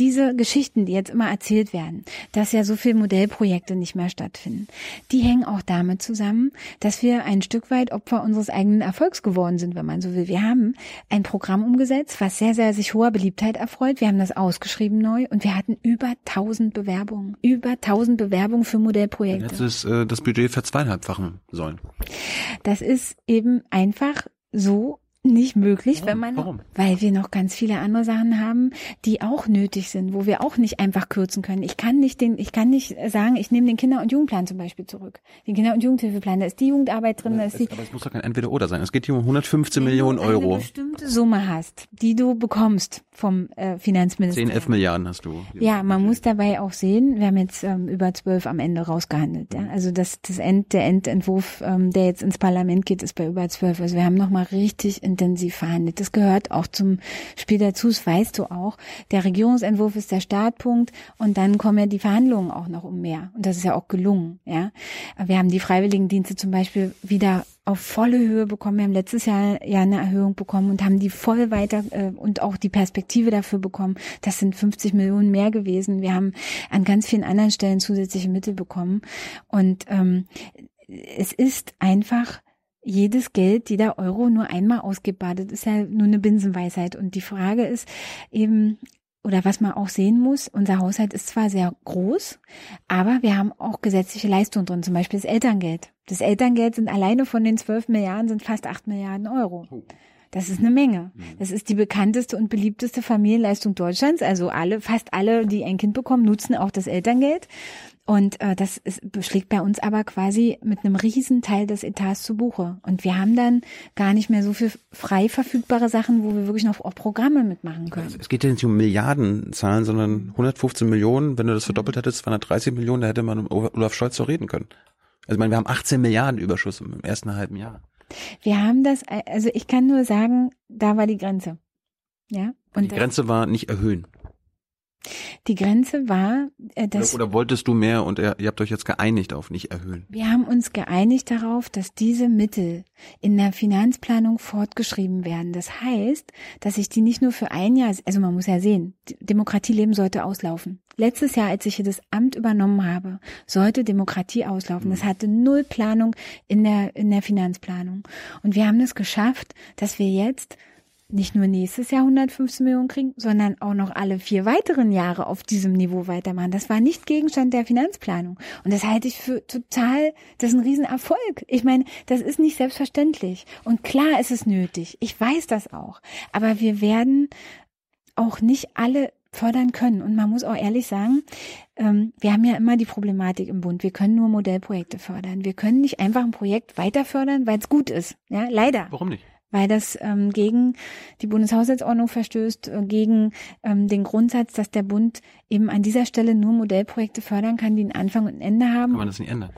Diese Geschichten, die jetzt immer erzählt werden, dass ja so viele Modellprojekte nicht mehr stattfinden, die hängen auch damit zusammen, dass wir ein Stück weit Opfer unseres eigenen Erfolgs geworden sind, wenn man so will. Wir haben ein Programm umgesetzt, was sehr, sehr sich hoher Beliebtheit erfreut. Wir haben das ausgeschrieben neu und wir hatten über 1000 Bewerbungen, über 1000 Bewerbungen für Modellprojekte. Hätte es äh, das Budget verzweieinhalbfachen sollen. Das ist eben einfach so nicht möglich, Warum? wenn man, Warum? weil wir noch ganz viele andere Sachen haben, die auch nötig sind, wo wir auch nicht einfach kürzen können. Ich kann nicht den, ich kann nicht sagen, ich nehme den Kinder- und Jugendplan zum Beispiel zurück. Den Kinder- und Jugendhilfeplan, da ist die Jugendarbeit drin, da ist die. Aber es muss doch kein Entweder-Oder sein. Es geht hier um 115 Millionen Euro. Wenn du eine bestimmte Summe hast, die du bekommst vom äh, Finanzminister. 10, 11 Milliarden hast du. Ja, man muss dabei auch sehen, wir haben jetzt ähm, über zwölf am Ende rausgehandelt. Ja? Also das, das End, der Endentwurf, ähm, der jetzt ins Parlament geht, ist bei über zwölf. Also wir haben nochmal richtig in intensiv verhandelt. Das gehört auch zum Spiel dazu, das weißt du auch. Der Regierungsentwurf ist der Startpunkt und dann kommen ja die Verhandlungen auch noch um mehr. Und das ist ja auch gelungen, ja. Wir haben die Freiwilligendienste zum Beispiel wieder auf volle Höhe bekommen. Wir haben letztes Jahr ja eine Erhöhung bekommen und haben die voll weiter äh, und auch die Perspektive dafür bekommen. Das sind 50 Millionen mehr gewesen. Wir haben an ganz vielen anderen Stellen zusätzliche Mittel bekommen. Und ähm, es ist einfach jedes Geld, jeder Euro nur einmal ausgebadet, ist ja nur eine Binsenweisheit. Und die Frage ist eben, oder was man auch sehen muss, unser Haushalt ist zwar sehr groß, aber wir haben auch gesetzliche Leistungen drin, zum Beispiel das Elterngeld. Das Elterngeld sind alleine von den 12 Milliarden sind fast 8 Milliarden Euro. Oh. Das ist eine Menge. Mhm. Das ist die bekannteste und beliebteste Familienleistung Deutschlands. Also alle, fast alle, die ein Kind bekommen, nutzen auch das Elterngeld. Und äh, das ist, schlägt bei uns aber quasi mit einem riesen Teil des Etats zu Buche. Und wir haben dann gar nicht mehr so viel frei verfügbare Sachen, wo wir wirklich noch auch Programme mitmachen können. Also es geht ja nicht um Milliardenzahlen, sondern 115 Millionen. Wenn du das verdoppelt hättest, 230 Millionen, da hätte man um Olaf Scholz so reden können. Also ich meine, wir haben 18 Milliarden Überschuss im ersten halben Jahr. Wir haben das, also ich kann nur sagen, da war die Grenze. Ja. Und die Grenze war nicht erhöhen. Die Grenze war, äh, dass. Oder, oder wolltest du mehr und ihr, ihr habt euch jetzt geeinigt auf nicht erhöhen? Wir haben uns geeinigt darauf, dass diese Mittel in der Finanzplanung fortgeschrieben werden. Das heißt, dass ich die nicht nur für ein Jahr, also man muss ja sehen, Demokratieleben sollte auslaufen. Letztes Jahr, als ich hier das Amt übernommen habe, sollte Demokratie auslaufen. Das hatte null Planung in der, in der Finanzplanung. Und wir haben es geschafft, dass wir jetzt nicht nur nächstes Jahr 115 Millionen kriegen, sondern auch noch alle vier weiteren Jahre auf diesem Niveau weitermachen. Das war nicht Gegenstand der Finanzplanung. Und das halte ich für total, das ist ein Riesenerfolg. Ich meine, das ist nicht selbstverständlich. Und klar ist es nötig. Ich weiß das auch. Aber wir werden auch nicht alle fördern können. Und man muss auch ehrlich sagen, ähm, wir haben ja immer die Problematik im Bund. Wir können nur Modellprojekte fördern. Wir können nicht einfach ein Projekt weiter fördern, weil es gut ist. Ja, leider. Warum nicht? Weil das ähm, gegen die Bundeshaushaltsordnung verstößt, äh, gegen ähm, den Grundsatz, dass der Bund eben an dieser Stelle nur Modellprojekte fördern kann, die einen Anfang und ein Ende haben. Kann man das nicht ändern?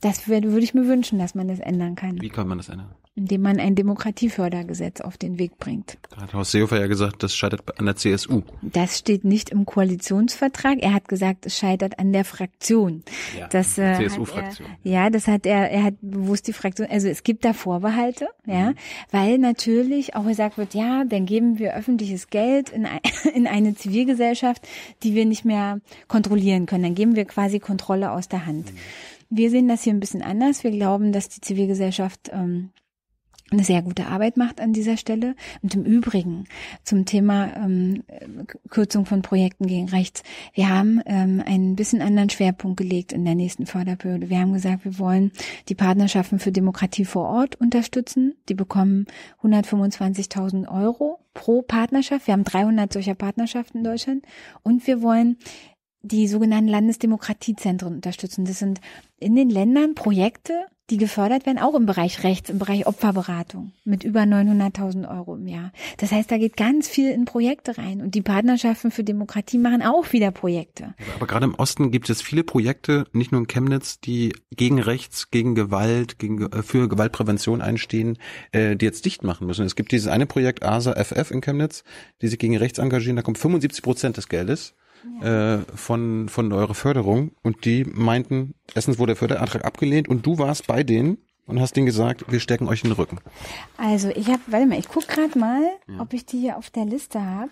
Das würde, würde ich mir wünschen, dass man das ändern kann. Wie kann man das ändern? Indem man ein Demokratiefördergesetz auf den Weg bringt. Da hat Horst Seehofer ja gesagt, das scheitert an der CSU. Das steht nicht im Koalitionsvertrag. Er hat gesagt, es scheitert an der Fraktion. Ja, das, äh, CSU-Fraktion. Ja, das hat er, er hat bewusst die Fraktion, also es gibt da Vorbehalte, ja, mhm. weil natürlich auch gesagt wird, ja, dann geben wir öffentliches Geld in, ein, in eine Zivilgesellschaft, die wir nicht mehr kontrollieren können. Dann geben wir quasi Kontrolle aus der Hand. Mhm. Wir sehen das hier ein bisschen anders. Wir glauben, dass die Zivilgesellschaft ähm, eine sehr gute Arbeit macht an dieser Stelle. Und im Übrigen zum Thema ähm, Kürzung von Projekten gegen rechts. Wir haben ähm, einen bisschen anderen Schwerpunkt gelegt in der nächsten Förderperiode. Wir haben gesagt, wir wollen die Partnerschaften für Demokratie vor Ort unterstützen. Die bekommen 125.000 Euro pro Partnerschaft. Wir haben 300 solcher Partnerschaften in Deutschland. Und wir wollen die sogenannten Landesdemokratiezentren unterstützen. Das sind in den Ländern Projekte, die gefördert werden, auch im Bereich Rechts, im Bereich Opferberatung mit über 900.000 Euro im Jahr. Das heißt, da geht ganz viel in Projekte rein und die Partnerschaften für Demokratie machen auch wieder Projekte. Aber gerade im Osten gibt es viele Projekte, nicht nur in Chemnitz, die gegen Rechts, gegen Gewalt, gegen, äh, für Gewaltprävention einstehen, äh, die jetzt dicht machen müssen. Es gibt dieses eine Projekt ASA FF in Chemnitz, die sich gegen Rechts engagieren, da kommt 75 Prozent des Geldes äh, von, von eurer Förderung und die meinten, erstens wurde der Förderantrag abgelehnt und du warst bei denen und hast denen gesagt, wir stecken euch in den Rücken. Also ich habe, warte mal, ich guck gerade mal, ja. ob ich die hier auf der Liste habe,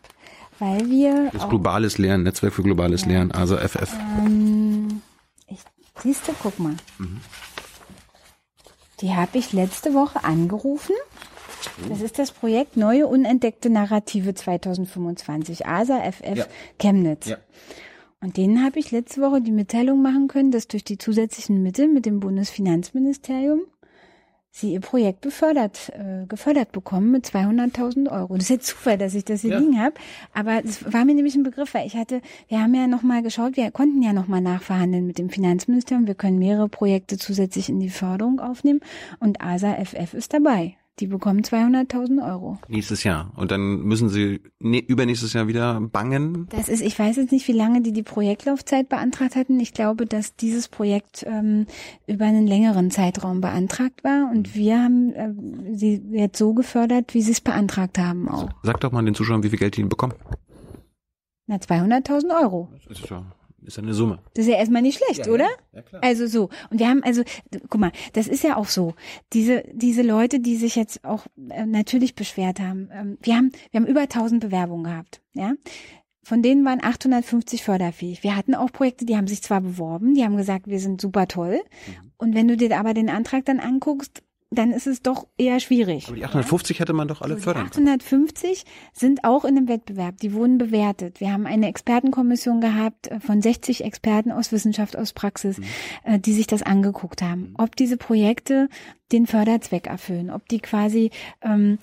weil wir das globales Lernen, Netzwerk für globales ja. Lernen, also FF. Ähm, ich, siehst du, guck mal. Mhm. Die habe ich letzte Woche angerufen das ist das Projekt Neue Unentdeckte Narrative 2025, ASA FF ja. Chemnitz. Ja. Und denen habe ich letzte Woche die Mitteilung machen können, dass durch die zusätzlichen Mittel mit dem Bundesfinanzministerium sie ihr Projekt befördert, äh, gefördert bekommen mit 200.000 Euro. Das ist jetzt Zufall, dass ich das hier ja. liegen habe, aber das war mir nämlich ein Begriff, weil ich hatte, wir haben ja nochmal geschaut, wir konnten ja nochmal nachverhandeln mit dem Finanzministerium, wir können mehrere Projekte zusätzlich in die Förderung aufnehmen und ASA FF ist dabei. Die bekommen 200.000 Euro. Nächstes Jahr. Und dann müssen sie ne, übernächstes Jahr wieder bangen. Das ist, ich weiß jetzt nicht, wie lange die die Projektlaufzeit beantragt hatten. Ich glaube, dass dieses Projekt ähm, über einen längeren Zeitraum beantragt war und wir haben äh, sie jetzt so gefördert, wie sie es beantragt haben auch. Sag doch mal den Zuschauern, wie viel Geld die bekommen. Na, 200.000 Euro. Das ist ja ist ja eine Summe. Das ist ja erstmal nicht schlecht, Ja, oder? ja, klar. Also so. Und wir haben also, guck mal, das ist ja auch so. Diese, diese Leute, die sich jetzt auch äh, natürlich beschwert haben. Ähm, wir haben, wir haben über 1000 Bewerbungen gehabt, ja. Von denen waren 850 förderfähig. Wir hatten auch Projekte, die haben sich zwar beworben, die haben gesagt, wir sind super toll. Und wenn du dir aber den Antrag dann anguckst, dann ist es doch eher schwierig. Aber die 850 hätte man doch alle So, die fördern können. 850 sind auch in dem Wettbewerb. Die wurden bewertet. Wir haben eine Expertenkommission gehabt äh, von 60 Experten aus Wissenschaft, aus Praxis, äh, die sich das angeguckt haben. Ob diese Projekte den Förderzweck erfüllen, ob die quasi ähm,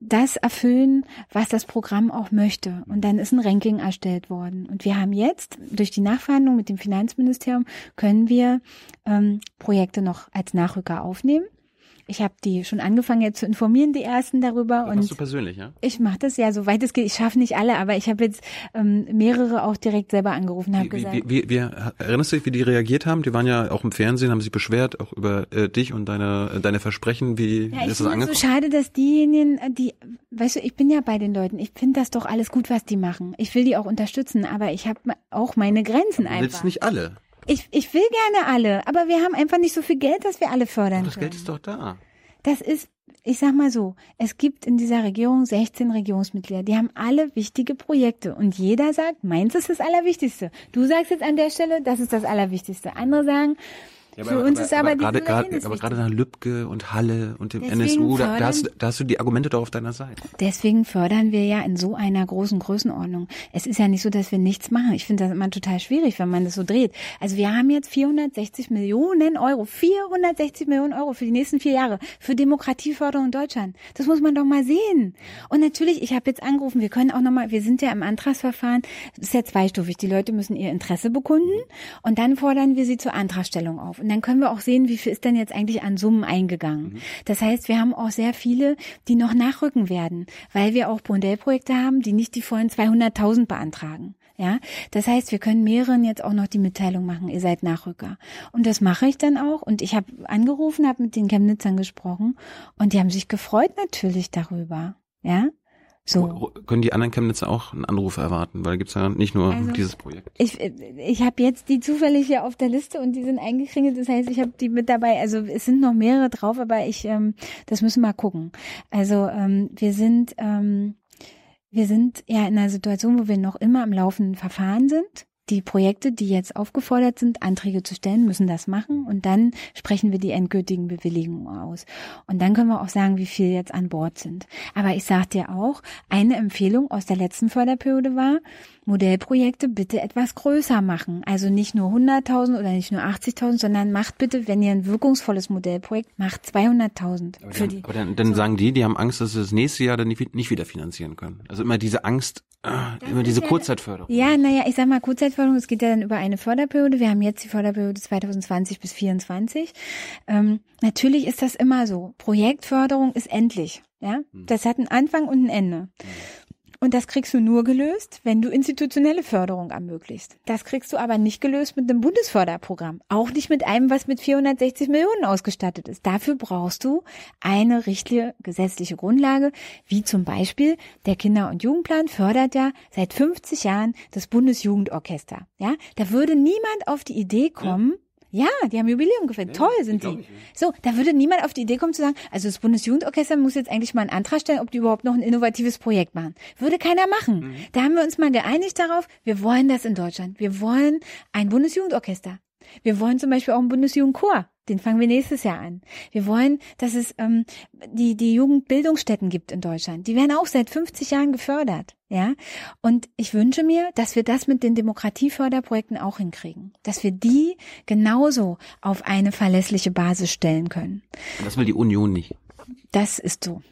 das erfüllen, was das Programm auch möchte. Und dann ist ein Ranking erstellt worden. Und wir haben jetzt, durch die Nachverhandlung mit dem Finanzministerium, können wir ähm, Projekte noch als Nachrücker aufnehmen. Ich habe die schon angefangen jetzt zu informieren, die ersten darüber. Das machst du Und persönlich, ja? ich mache das ja, soweit es geht. Ich schaffe nicht alle, aber ich habe jetzt ähm, mehrere auch direkt selber angerufen und habe Wie, gesagt, wie, wie, wie, erinnerst du dich, wie die reagiert haben? Die waren ja auch im Fernsehen, haben sich beschwert, auch über äh, dich und deine, äh, deine Versprechen. Wie Ja, ich ist das finde es so angekommen? schade, dass diejenigen, äh, die, weißt du, ich bin ja bei den Leuten. Ich finde das doch alles gut, was die machen. Ich will die auch unterstützen, aber ich habe auch meine Grenzen einfach. willst nicht alle. Ich, ich will gerne alle, aber wir haben einfach nicht so viel Geld, dass wir alle fördern Aber das können. Geld ist doch da. Das ist, ich sag mal so, es gibt in dieser Regierung 16 Regierungsmitglieder, die haben alle wichtige Projekte und jeder sagt, meins ist das Allerwichtigste. Du sagst jetzt an der Stelle, das ist das Allerwichtigste. Andere sagen, für uns ist aber, gerade, die gerade, Synergien aber gerade nach Lübcke und Halle und dem Deswegen NSU, da, da, hast, da hast du die Argumente doch auf deiner Seite. Deswegen fördern wir ja in so einer großen Größenordnung. Es ist ja nicht so, dass wir nichts machen. Ich finde das immer total schwierig, wenn man das so dreht. Also wir haben jetzt 460 Millionen Euro, 460 Millionen Euro für die nächsten vier Jahre für Demokratieförderung in Deutschland. Das muss man doch mal sehen. Und natürlich, ich habe jetzt angerufen, wir können auch nochmal, wir sind ja im Antragsverfahren, das ist ja zweistufig. Die Leute müssen ihr Interesse bekunden und dann fordern wir sie zur Antragstellung auf. Und dann können wir auch sehen, wie viel ist denn jetzt eigentlich an Summen eingegangen. Das heißt, wir haben auch sehr viele, die noch nachrücken werden, weil wir auch Modellprojekte haben, die nicht die vollen 200.000 beantragen. Ja, das heißt, wir können mehreren jetzt auch noch die Mitteilung machen, ihr seid Nachrücker. Und das mache ich dann auch. Und ich habe angerufen, habe mit den Chemnitzern gesprochen und die haben sich gefreut natürlich darüber. Ja, so. Können die anderen Chemnitzer auch einen Anruf erwarten? Weil gibt's ja nicht nur Also- dieses Projekt. Ich, ich habe jetzt die zufällig hier auf der Liste und die sind eingekringelt. Das heißt, ich habe die mit dabei. Also es sind noch mehrere drauf, aber ich, ähm, das müssen wir mal gucken. Also ähm, wir sind, ähm, wir sind ja in einer Situation, wo wir noch immer am laufenden Verfahren sind. Die Projekte, die jetzt aufgefordert sind, Anträge zu stellen, müssen das machen und dann sprechen wir die endgültigen Bewilligungen aus. Und dann können wir auch sagen, wie viel jetzt an Bord sind. Aber ich sage dir auch, eine Empfehlung aus der letzten Förderperiode war, Modellprojekte bitte etwas größer machen. Also nicht nur 100.000 oder nicht nur 80.000, sondern macht bitte, wenn ihr ein wirkungsvolles Modellprojekt macht, 200.000 für die. Aber dann, dann sagen die, die haben Angst, dass sie das nächste Jahr dann nicht, nicht wieder finanzieren können. Also immer diese Angst, ah, immer diese ja- Kurzzeitförderung. Ja, naja, ich sag mal Kurzzeitförderung, es geht ja dann über eine Förderperiode. Wir haben jetzt die Förderperiode 2020 bis 2024. Ähm, natürlich ist das immer so. Projektförderung ist endlich. Ja, das hat einen Anfang und ein Ende. Und das kriegst du nur gelöst, wenn du institutionelle Förderung ermöglicht. Das kriegst du aber nicht gelöst mit einem Bundesförderprogramm. Auch nicht mit einem, was mit 460 Millionen ausgestattet ist. Dafür brauchst du eine richtliche gesetzliche Grundlage, wie zum Beispiel der Kinder- und Jugendplan fördert ja seit 50 Jahren das Bundesjugendorchester. Ja, da würde niemand auf die Idee kommen, ja, die haben Jubiläum gefeiert. Toll sind die. So, da würde niemand auf die Idee kommen zu sagen, also das Bundesjugendorchester muss jetzt eigentlich mal einen Antrag stellen, ob die überhaupt noch ein innovatives Projekt machen. Würde keiner machen. Da haben wir uns mal geeinigt darauf, wir wollen das in Deutschland. Wir wollen ein Bundesjugendorchester. Wir wollen zum Beispiel auch einen Bundesjugendchor. Den fangen wir nächstes Jahr an. Wir wollen, dass es ähm, die, die Jugendbildungsstätten gibt in Deutschland. Die werden auch seit 50 Jahren gefördert. Ja, und ich wünsche mir, dass wir das mit den Demokratieförderprojekten auch hinkriegen, dass wir die genauso auf eine verlässliche Basis stellen können. Das will die Union nicht. Das ist so.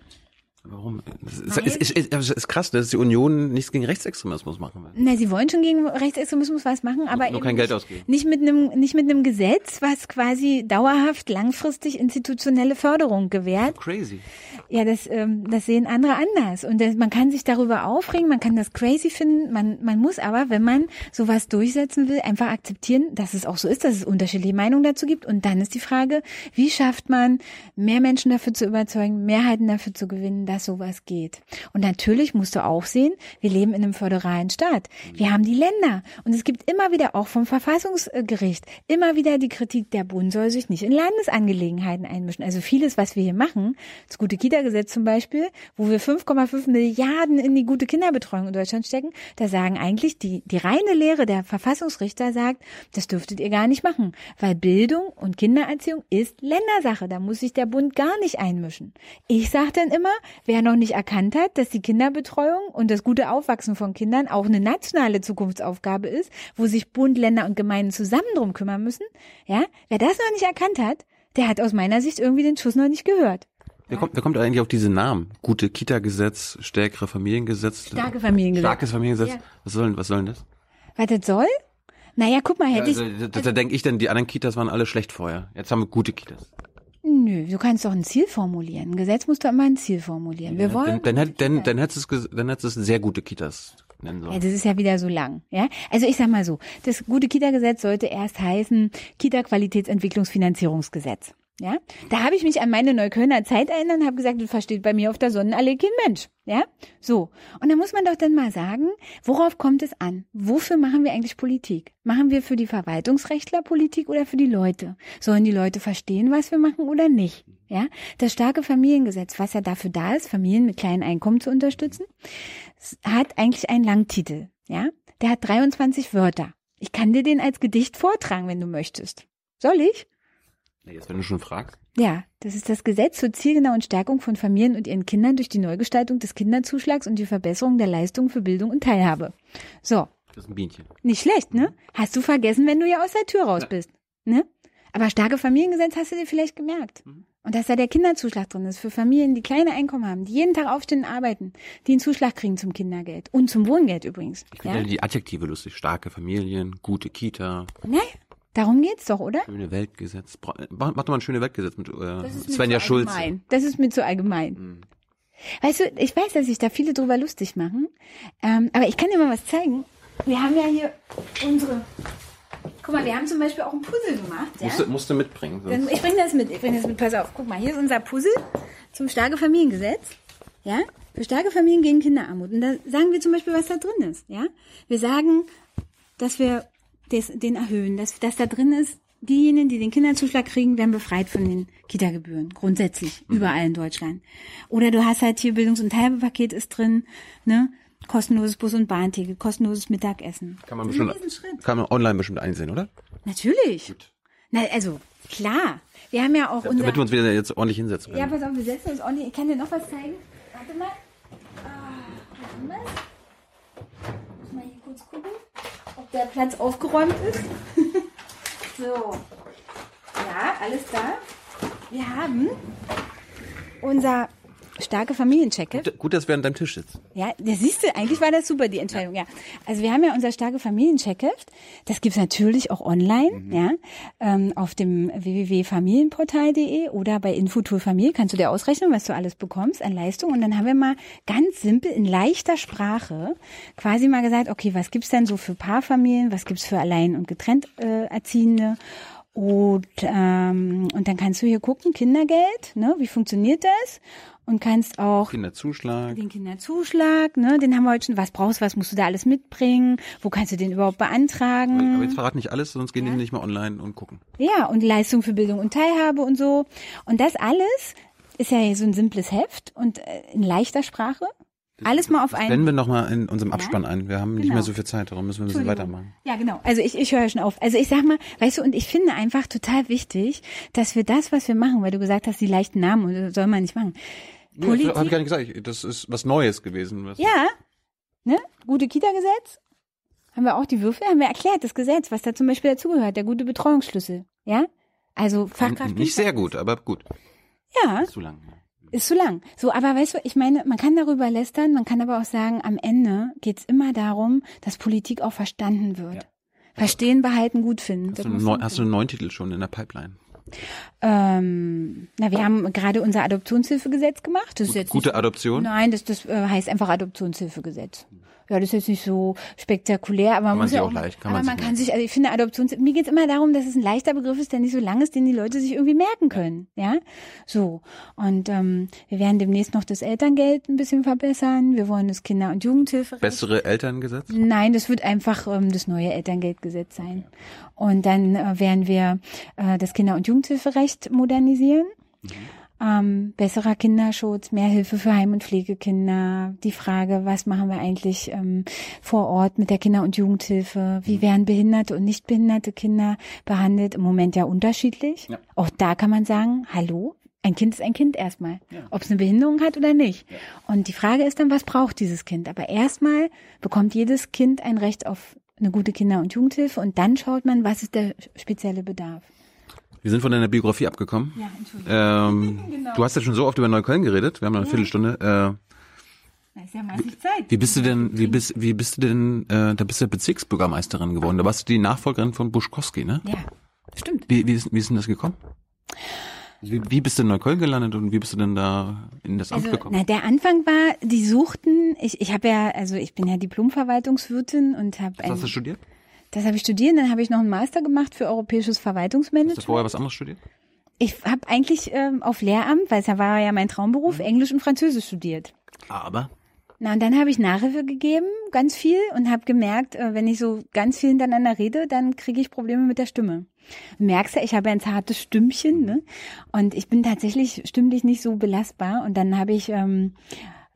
Warum? Das ist, ist, ist, ist, krass, dass die Union nichts gegen Rechtsextremismus machen will. Na, sie wollen schon gegen Rechtsextremismus was machen, aber nur eben kein Geld nicht, ausgeben. nicht mit einem nicht mit einem Gesetz, was quasi dauerhaft langfristig institutionelle Förderung gewährt. Crazy. Ja, das ähm, das sehen andere anders und das, man kann sich darüber aufregen, man kann das crazy finden, man man muss aber, wenn man sowas durchsetzen will, einfach akzeptieren, dass es auch so ist, dass es unterschiedliche Meinungen dazu gibt und dann ist die Frage, wie schafft man mehr Menschen dafür zu überzeugen, Mehrheiten dafür zu gewinnen, dass sowas geht. Und natürlich musst du auch sehen, wir leben in einem föderalen Staat. Wir haben die Länder. Und es gibt immer wieder auch vom Verfassungsgericht immer wieder die Kritik, der Bund soll sich nicht in Landesangelegenheiten einmischen. Also vieles, was wir hier machen, das gute Kita-Gesetz zum Beispiel, wo wir 5,5 Milliarden in die gute Kinderbetreuung in Deutschland stecken, da sagen eigentlich die, die reine Lehre der Verfassungsrichter sagt, das dürftet ihr gar nicht machen, weil Bildung und Kindererziehung ist Ländersache. Da muss sich der Bund gar nicht einmischen. Ich sage dann immer, wer noch nicht erkannt hat, dass die Kinderbetreuung und das gute Aufwachsen von Kindern auch eine nationale Zukunftsaufgabe ist, wo sich Bund, Länder und Gemeinden zusammen drum kümmern müssen, ja, wer das noch nicht erkannt hat, der hat aus meiner Sicht irgendwie den Schuss noch nicht gehört. Wer kommt, wer kommt eigentlich auf diese Namen? Gute Kita-Gesetz, stärkere Familiengesetz. Starke Familiengesetz. Starkes Familiengesetz. Ja. Was soll, was soll denn das? Was das soll? Naja, guck mal, hätte Also, ich. da, da denke ich dann, die anderen Kitas waren alle schlecht vorher. Jetzt haben wir gute Kitas. Nö, du kannst doch ein Ziel formulieren. Ein Gesetz muss doch immer ein Ziel formulieren. Wir wollen. Dann, dann, dann, dann hättest du es, ges- dann hättest du es sehr gute Kitas nennen Ja, sollen. das ist ja wieder so lang, ja. Also ich sag mal so, das gute Kita-Gesetz sollte erst heißen Kita-Qualitätsentwicklungsfinanzierungsgesetz. Ja, da habe ich mich an meine Neuköllner Zeit erinnert und habe gesagt, das versteht bei mir auf der Sonnenallee kein Mensch. Ja, so. Und da muss man doch dann mal sagen, worauf kommt es an? Wofür machen wir eigentlich Politik? Machen wir für die Verwaltungsrechtler Politik oder für die Leute? Sollen die Leute verstehen, was wir machen oder nicht? Ja, das starke Familiengesetz, was ja dafür da ist, Familien mit kleinen Einkommen zu unterstützen, hat eigentlich einen Langtitel. Ja, der hat 23 Wörter. Ich kann dir den als Gedicht vortragen, wenn du möchtest. Soll ich? Ja, Jetzt, wenn du schon fragst. Ja, das ist das Gesetz zur zielgenauen Stärkung von Familien und ihren Kindern durch die Neugestaltung des Kinderzuschlags und die Verbesserung der Leistungen für Bildung und Teilhabe. So, Das ist ein Bienchen. nicht schlecht, ne? Hast du vergessen, wenn du ja aus der Tür raus bist, ne? Aber starke Familiengesetz hast du dir vielleicht gemerkt. Und dass da der Kinderzuschlag drin ist für Familien, die kleine Einkommen haben, die jeden Tag aufstehen und arbeiten, die einen Zuschlag kriegen zum Kindergeld und zum Wohngeld übrigens. Ich finde Ja? ja. die Adjektive lustig. Starke Familien, gute Kita, Ne? Darum geht's doch, oder? schöne Weltgesetz. Bra- Mach, mach doch mal ein schöne Weltgesetz mit äh, Das ist mir Svenja allgemein. Das ist mir zu allgemein. Weißt du, ich weiß, dass sich da viele drüber lustig machen, ähm, aber ich kann dir mal was zeigen. Wir haben ja hier unsere. Guck mal, wir haben zum Beispiel auch ein Puzzle gemacht. Ja? Musst, du- musst du mitbringen. Sonst. ich bringe das mit. Ich bringe das mit. Pass auf. Guck mal, hier ist unser Puzzle zum starke Familiengesetz. Ja, für starke Familien gegen Kinderarmut. Und da sagen wir zum Beispiel, was da drin ist. Ja, wir sagen, dass wir des, den erhöhen, dass, dass da drin ist, diejenigen, die den Kinderzuschlag kriegen, werden befreit von den Kita-Gebühren. Grundsätzlich. Überall in Deutschland. Oder du hast halt hier Bildungs- und Teilpaket ist drin, ne? Kostenloses Bus- und Bahnticket, kostenloses Mittagessen. Kann man Das ist bestimmt, kann man online bestimmt einsehen, oder? Natürlich. Na, also, klar. Wir haben ja auch unser... Damit wir uns wieder jetzt ordentlich hinsetzen Ja, können. pass auf, wir setzen uns ordentlich. Ich kann dir noch was zeigen. Warte mal. Ah, was haben wir? Muss mal hier kurz gucken, der Platz aufgeräumt ist. so. Ja, alles da. Wir haben unser starke Familienchecke. Gut, gut, dass wir an deinem Tisch sitzen. Ja, das siehst du, eigentlich war das super, die Entscheidung, ja. Also wir haben ja unser starke Familiencheckheft. Das gibt's natürlich auch online, ja, ähm, auf dem www.familienportal.de oder bei Infotour Familie kannst du dir ausrechnen, was du alles bekommst an Leistung. Und dann haben wir mal ganz simpel in leichter Sprache quasi mal gesagt, okay, was gibt's denn so für Paarfamilien, was gibt's für allein und getrennt äh, Erziehende? Und, ähm, und dann kannst du hier gucken, Kindergeld, ne, wie funktioniert das? Und kannst auch Kinderzuschlag. den Kinderzuschlag, ne, den haben wir heute schon. Was brauchst du, was musst du da alles mitbringen? Wo kannst du den überhaupt beantragen? Aber jetzt verrat nicht alles, sonst gehen die nicht mal online und gucken. Ja, und Leistung für Bildung und Teilhabe und so. Und das alles ist ja so ein simples Heft und äh, in leichter Sprache. Alles mal auf Blenden einen. wir noch mal in unserem Abspann ein. Wir haben nicht Genau. mehr so viel Zeit, darum müssen wir ein bisschen weitermachen. Ja, genau. Also ich, ich höre schon auf. Also ich sag mal, weißt du, und ich finde einfach total wichtig, dass wir das, was wir machen, weil du gesagt hast, die leichten Namen soll man nicht machen. Ja, habe ich gar nicht gesagt. Das ist was Neues gewesen. Was ja, ne? Gute Kita-Gesetz. Haben wir auch die Würfel, haben wir erklärt, das Gesetz, was da zum Beispiel dazugehört, der gute Betreuungsschlüssel. Ja? Also Fachkraft. Nicht sehr gut, aber gut. Ja, Zu lang. Ist zu lang. So, aber weißt du, ich meine, man kann darüber lästern, man kann aber auch sagen, am Ende geht's immer darum, dass Politik auch verstanden wird. Verstehen, behalten, gut finden. Du, hast du einen neuen Titel schon in der Pipeline? Ähm, na, wir haben gerade unser Adoptionshilfegesetz gemacht. Das ist jetzt Gute nicht Adoption? Nein, das, das äh, heißt einfach Adoptionshilfegesetz. Ja, das ist jetzt nicht so spektakulär, aber man, man muss ja auch leicht- kann aber man man sich kann sich, also ich finde Adoptions, mir geht's immer darum, dass es ein leichter Begriff ist, der nicht so lang ist, den die Leute sich irgendwie merken können, ja, so. Und ähm, wir werden demnächst noch das Elterngeld ein bisschen verbessern. Wir wollen das Kinder- und Jugendhilferecht Bessere Elterngesetz? Nein, das wird einfach ähm, das neue Elterngeldgesetz sein. Und dann äh, werden wir äh, das Kinder- und Jugendhilferecht modernisieren. Ähm, besserer Kinderschutz, mehr Hilfe für Heim- und Pflegekinder. Die Frage, was machen wir eigentlich ähm, vor Ort mit der Kinder- und Jugendhilfe? Wie werden behinderte und nicht behinderte Kinder behandelt? Im Moment ja unterschiedlich. Ja. Auch da kann man sagen, hallo, ein Kind ist ein Kind erstmal, ob es eine Behinderung hat oder nicht. Und die Frage ist dann, was braucht dieses Kind? Aber erstmal bekommt jedes Kind ein Recht auf eine gute Kinder- und Jugendhilfe und dann schaut man, was ist der spezielle Bedarf. Wir sind von deiner Biografie abgekommen. Ja, Entschuldigung. Ähm, Du hast ja schon so oft über Neukölln geredet. Wir haben noch eine Viertelstunde. Äh, Da ist ja massig Zeit. wie bist du denn, wie bist, wie bist du denn, äh, da bist du ja Bezirksbürgermeisterin geworden. Da warst du die Nachfolgerin von Buschkowski, ne? Ja, stimmt. Wie, wie, ist, wie ist denn das gekommen? Wie, wie bist du in Neukölln gelandet und wie bist du denn da in das Amt Also, gekommen? na, der Anfang war, die suchten, ich, ich habe ja, also ich bin ja Diplomverwaltungswirtin und habe Was hast du studiert? Das habe ich studiert, dann habe ich noch einen Master gemacht für europäisches Hast du Verwaltungsmanagement. vorher was anderes studiert? Ich habe eigentlich ähm, auf Lehramt, weil es ja war ja mein Traumberuf, Englisch und Französisch studiert. Aber Na, und dann habe ich Nachhilfe gegeben, ganz viel, und habe gemerkt, äh, wenn ich so ganz viel hintereinander rede, dann kriege ich Probleme mit der Stimme. Du merkst ja, ich habe ein zartes Stimmchen, ne? Und ich bin tatsächlich stimmlich nicht so belastbar. Und dann habe ich, ähm,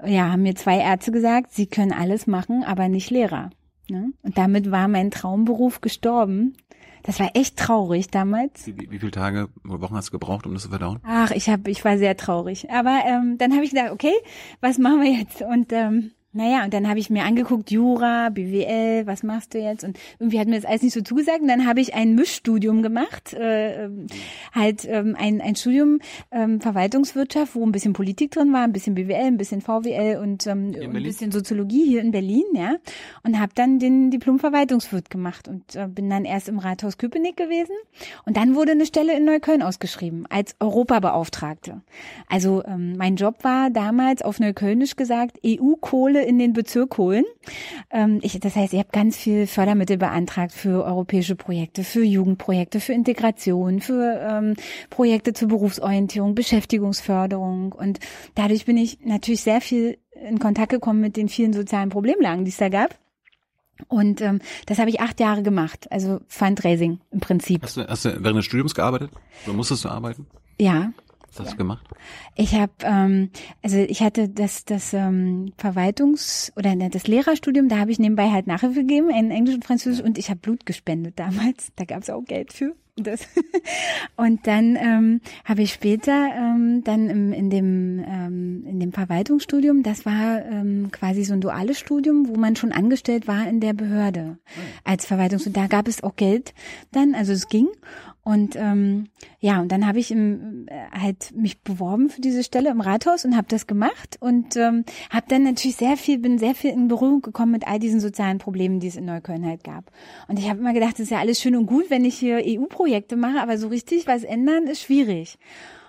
ja, haben mir zwei Ärzte gesagt, sie können alles machen, aber nicht Lehrer. Ne? Und damit war mein Traumberuf gestorben. Das war echt traurig damals. wie, wie, wie viele Tage oder Wochen hast du gebraucht, um das zu verdauen? Ach, ich hab, ich war sehr traurig. Aber ähm, dann habe ich gedacht, okay, was machen wir jetzt? Und ähm, naja, und dann habe ich mir angeguckt, Jura, BWL, was machst du jetzt? Und irgendwie hat mir das alles nicht so zugesagt. Und dann habe ich ein Mischstudium gemacht, äh, ähm, halt ähm, ein, ein Studium ähm, Verwaltungswirtschaft, wo ein bisschen Politik drin war, ein bisschen BWL, ein bisschen VWL und, ähm, ein bisschen Soziologie hier in Berlin, ja. Und habe dann den Diplom Verwaltungswirt gemacht und äh, bin dann erst im Rathaus Köpenick gewesen. Und dann wurde eine Stelle in Neukölln ausgeschrieben als Europabeauftragte. Also ähm, mein Job war damals auf Neuköllnisch gesagt EU-Kohle in den Bezirk holen. Ähm, ich, das heißt, ich habe ganz viel Fördermittel beantragt für europäische Projekte, für Jugendprojekte, für Integration, für ähm, Projekte zur Berufsorientierung, Beschäftigungsförderung. Und dadurch bin ich natürlich sehr viel in Kontakt gekommen mit den vielen sozialen Problemlagen, die es da gab. Und ähm, das habe ich acht Jahre gemacht, also Fundraising im Prinzip. Hast du, hast du während des Studiums gearbeitet? Oder musstest du arbeiten? Ja, Was hast du gemacht? Ich habe, ähm, also ich hatte das, das ähm, Verwaltungs- oder ne, das Lehrerstudium, da habe ich nebenbei halt Nachhilfe gegeben in Englisch und Französisch und ich habe Blut gespendet damals. Da gab es auch Geld für. Das. Und dann ähm, habe ich später ähm, dann im, in dem ähm, in dem Verwaltungsstudium, das war ähm, quasi so ein duales Studium, wo man schon angestellt war in der Behörde als Verwaltungs. Da gab es auch Geld dann, also es ging. Und ähm, ja, und dann habe ich im, äh, halt mich beworben für diese Stelle im Rathaus und habe das gemacht und ähm, habe dann natürlich sehr viel, bin sehr viel in Berührung gekommen mit all diesen sozialen Problemen, die es in Neukölln halt gab. Und ich habe immer gedacht, das ist ja alles schön und gut, wenn ich hier EU-Projekte mache, aber so richtig was ändern ist schwierig.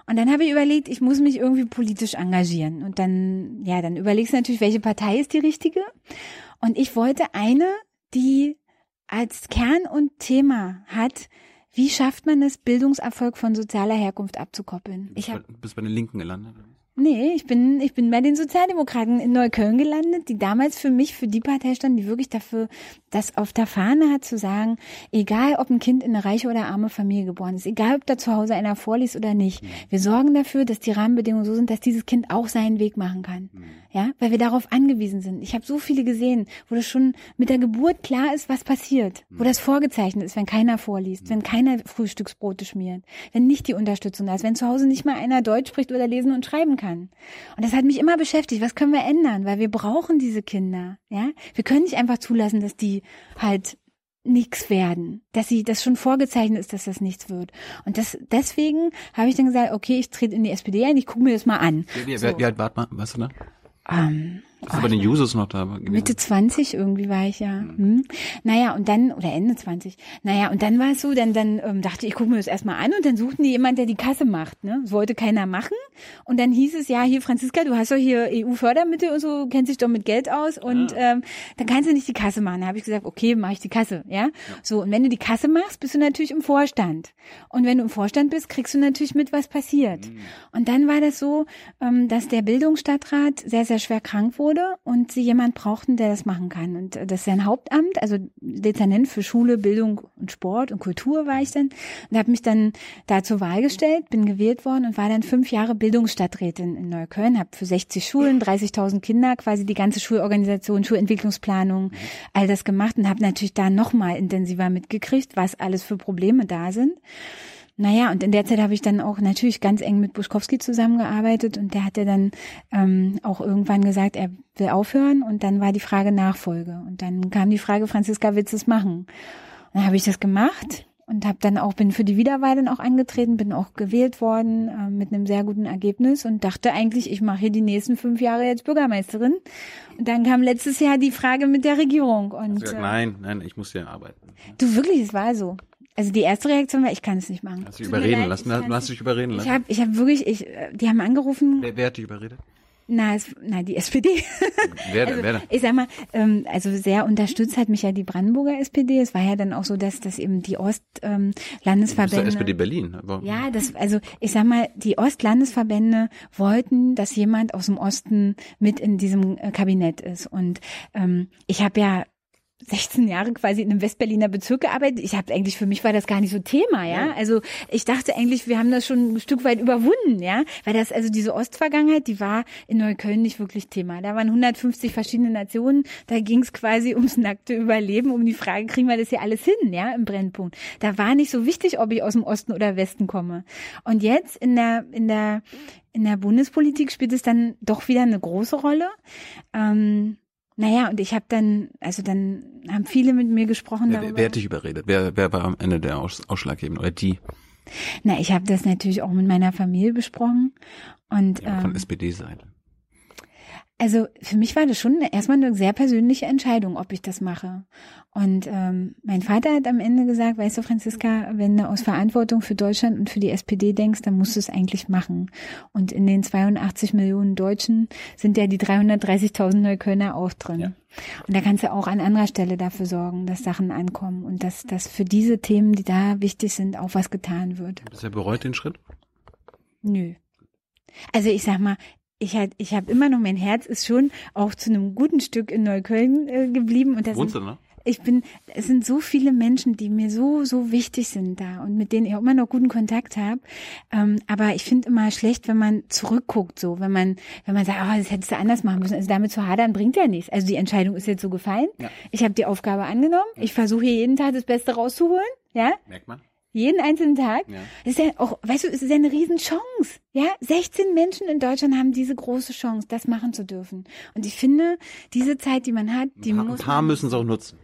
Und dann habe ich überlegt, ich muss mich irgendwie politisch engagieren. Und dann, ja, dann überlegst du natürlich, welche Partei ist die richtige. Und ich wollte eine, die als Kern und Thema hat, wie schafft man es, Bildungserfolg von sozialer Herkunft abzukoppeln? Ich habe Du bist bei den Linken gelandet. Nee, ich bin, ich bin bei den Sozialdemokraten in Neukölln gelandet, die damals für mich, für die Partei standen, die wirklich dafür, das auf der Fahne hat zu sagen, egal ob ein Kind in eine reiche oder arme Familie geboren ist, egal ob da zu Hause einer vorliest oder nicht, wir sorgen dafür, dass die Rahmenbedingungen so sind, dass dieses Kind auch seinen Weg machen kann. Ja, weil wir darauf angewiesen sind. Ich habe so viele gesehen, wo das schon mit der Geburt klar ist, was passiert, wo das vorgezeichnet ist, wenn keiner vorliest, wenn keiner Frühstücksbrote schmiert, wenn nicht die Unterstützung da ist, wenn zu Hause nicht mal einer Deutsch spricht oder lesen und schreiben kann. Und das hat mich immer beschäftigt. Was können wir ändern? Weil wir brauchen diese Kinder. Ja, wir können nicht einfach zulassen, dass die halt nichts werden, dass sie das schon vorgezeichnet ist, dass das nichts wird. Und das deswegen habe ich dann gesagt, okay, ich trete in die SPD ein, ich gucke mir das mal an. Wie, wie, So. wie alt wart man, weißt du da? Ähm, Ist aber den Users noch da gewesen. Mitte 20 irgendwie war ich ja. Hm. Naja, und dann, oder Ende 20. Naja, und dann war es so, dann, dann ähm, dachte ich, ich gucke mir das erstmal an und dann suchten die jemand, der die Kasse macht. Ne? Das wollte keiner machen. Und dann hieß es, ja, hier Franziska, du hast doch hier EU-Fördermittel und so, kennst dich doch mit Geld aus und ähm, dann kannst du nicht die Kasse machen. Da habe ich gesagt, okay, mache ich die Kasse. Ja? So, und wenn du die Kasse machst, bist du natürlich im Vorstand. Und wenn du im Vorstand bist, kriegst du natürlich mit, was passiert. Und dann war das so, ähm, dass der Bildungsstadtrat sehr, sehr schwer krank wurde und sie jemand brauchten, der das machen kann. Und das ist sein Hauptamt, also Dezernent für Schule, Bildung und Sport und Kultur war ich dann. Und habe mich dann da zur Wahl gestellt, bin gewählt worden und war dann fünf Jahre Bildungsstadträtin in Neukölln, habe für 60 Schulen, 30.000 Kinder quasi die ganze Schulorganisation, Schulentwicklungsplanung, all das gemacht und habe natürlich da noch mal intensiver mitgekriegt, was alles für Probleme da sind. Naja, und in der Zeit habe ich dann auch natürlich ganz eng mit Buschkowski zusammengearbeitet und der hat ja dann ähm, auch irgendwann gesagt, er will aufhören und dann war die Frage Nachfolge und dann kam die Frage, Franziska, willst du es machen? Und dann habe ich das gemacht und habe dann auch bin für die Wiederwahl dann auch angetreten, bin auch gewählt worden äh, mit einem sehr guten Ergebnis und dachte eigentlich, ich mache hier die nächsten fünf Jahre jetzt Bürgermeisterin. Und dann kam letztes Jahr die Frage mit der Regierung und gesagt, äh, nein, nein, ich muss hier arbeiten. du wirklich, es war so. Also die erste Reaktion war, ich kann es nicht machen. Hast mir überreden leid, lassen? ich Du kann's hast dich überreden ich lassen? habe ich hab wirklich, ich, die haben angerufen, Wer, wer hat dich überredet? na, es, na die SPD. Wer, Also, wer ich sag mal, ähm, also sehr unterstützt hat mich ja die Brandenburger SPD. Es war ja dann auch so, dass dass eben die Du Ostlandesverbände SPD Berlin. Aber ja, das, also ich sag mal, die Ostlandesverbände wollten, dass jemand aus dem Osten mit in diesem äh, Kabinett ist. Und ähm, ich habe ja 16 Jahre quasi in einem Westberliner Bezirk gearbeitet. Ich habe eigentlich für mich war das gar nicht so Thema, ja. Also ich dachte eigentlich, wir haben das schon ein Stück weit überwunden, ja, weil das also diese Ostvergangenheit, die war in Neukölln nicht wirklich Thema. Da waren 150 verschiedene Nationen. Da ging es quasi ums nackte Überleben, um die Frage, kriegen wir das hier alles hin, ja, im Brennpunkt. Da war nicht so wichtig, ob ich aus dem Osten oder Westen komme. Und jetzt in der in der in der Bundespolitik spielt es dann doch wieder eine große Rolle. Ähm, naja, und ich habe dann, also dann haben viele mit mir gesprochen wer, darüber. wer hat dich überredet? Wer, wer war am Ende der Aus, Ausschlaggebende? Oder die Na, ich habe das natürlich auch mit meiner Familie besprochen. Und ja, von ähm, SPD-Seite? Also für mich war das schon erstmal eine sehr persönliche Entscheidung, ob ich das mache. Und ähm, mein Vater hat am Ende gesagt, weißt du, Franziska, wenn du aus Verantwortung für Deutschland und für die SPD denkst, dann musst du es eigentlich machen. Und in den 82 Millionen Deutschen sind ja die 330.000 Neuköllner auch drin. Ja. Und da kannst du auch an anderer Stelle dafür sorgen, dass Sachen ankommen und dass, dass für diese Themen, die da wichtig sind, auch was getan wird. Bisher bereut den Schritt? Nö. Also ich sag mal, ich halt, ich habe immer noch mein Herz ist schon auch zu einem guten Stück in Neukölln äh, geblieben und das Wohnst du noch? ich bin, es sind so viele Menschen, die mir so so wichtig sind da und mit denen ich auch immer noch guten Kontakt habe. Ähm, aber ich finde immer schlecht, wenn man zurückguckt, so wenn man wenn man sagt, oh, das hättest du anders machen müssen. Also damit zu hadern bringt ja nichts. Also die Entscheidung ist jetzt so gefallen. Ja. Ich habe die Aufgabe angenommen. Ich versuche hier jeden Tag das Beste rauszuholen. Ja, Merkt man? Jeden einzelnen Tag. Ja. Das ist ja auch, weißt du, es ist ja eine Riesenchance. Ja, 16 Menschen in Deutschland haben diese große Chance, das machen zu dürfen. Und ich finde, diese Zeit, die man hat, die paar, ein muss paar müssen es auch nutzen.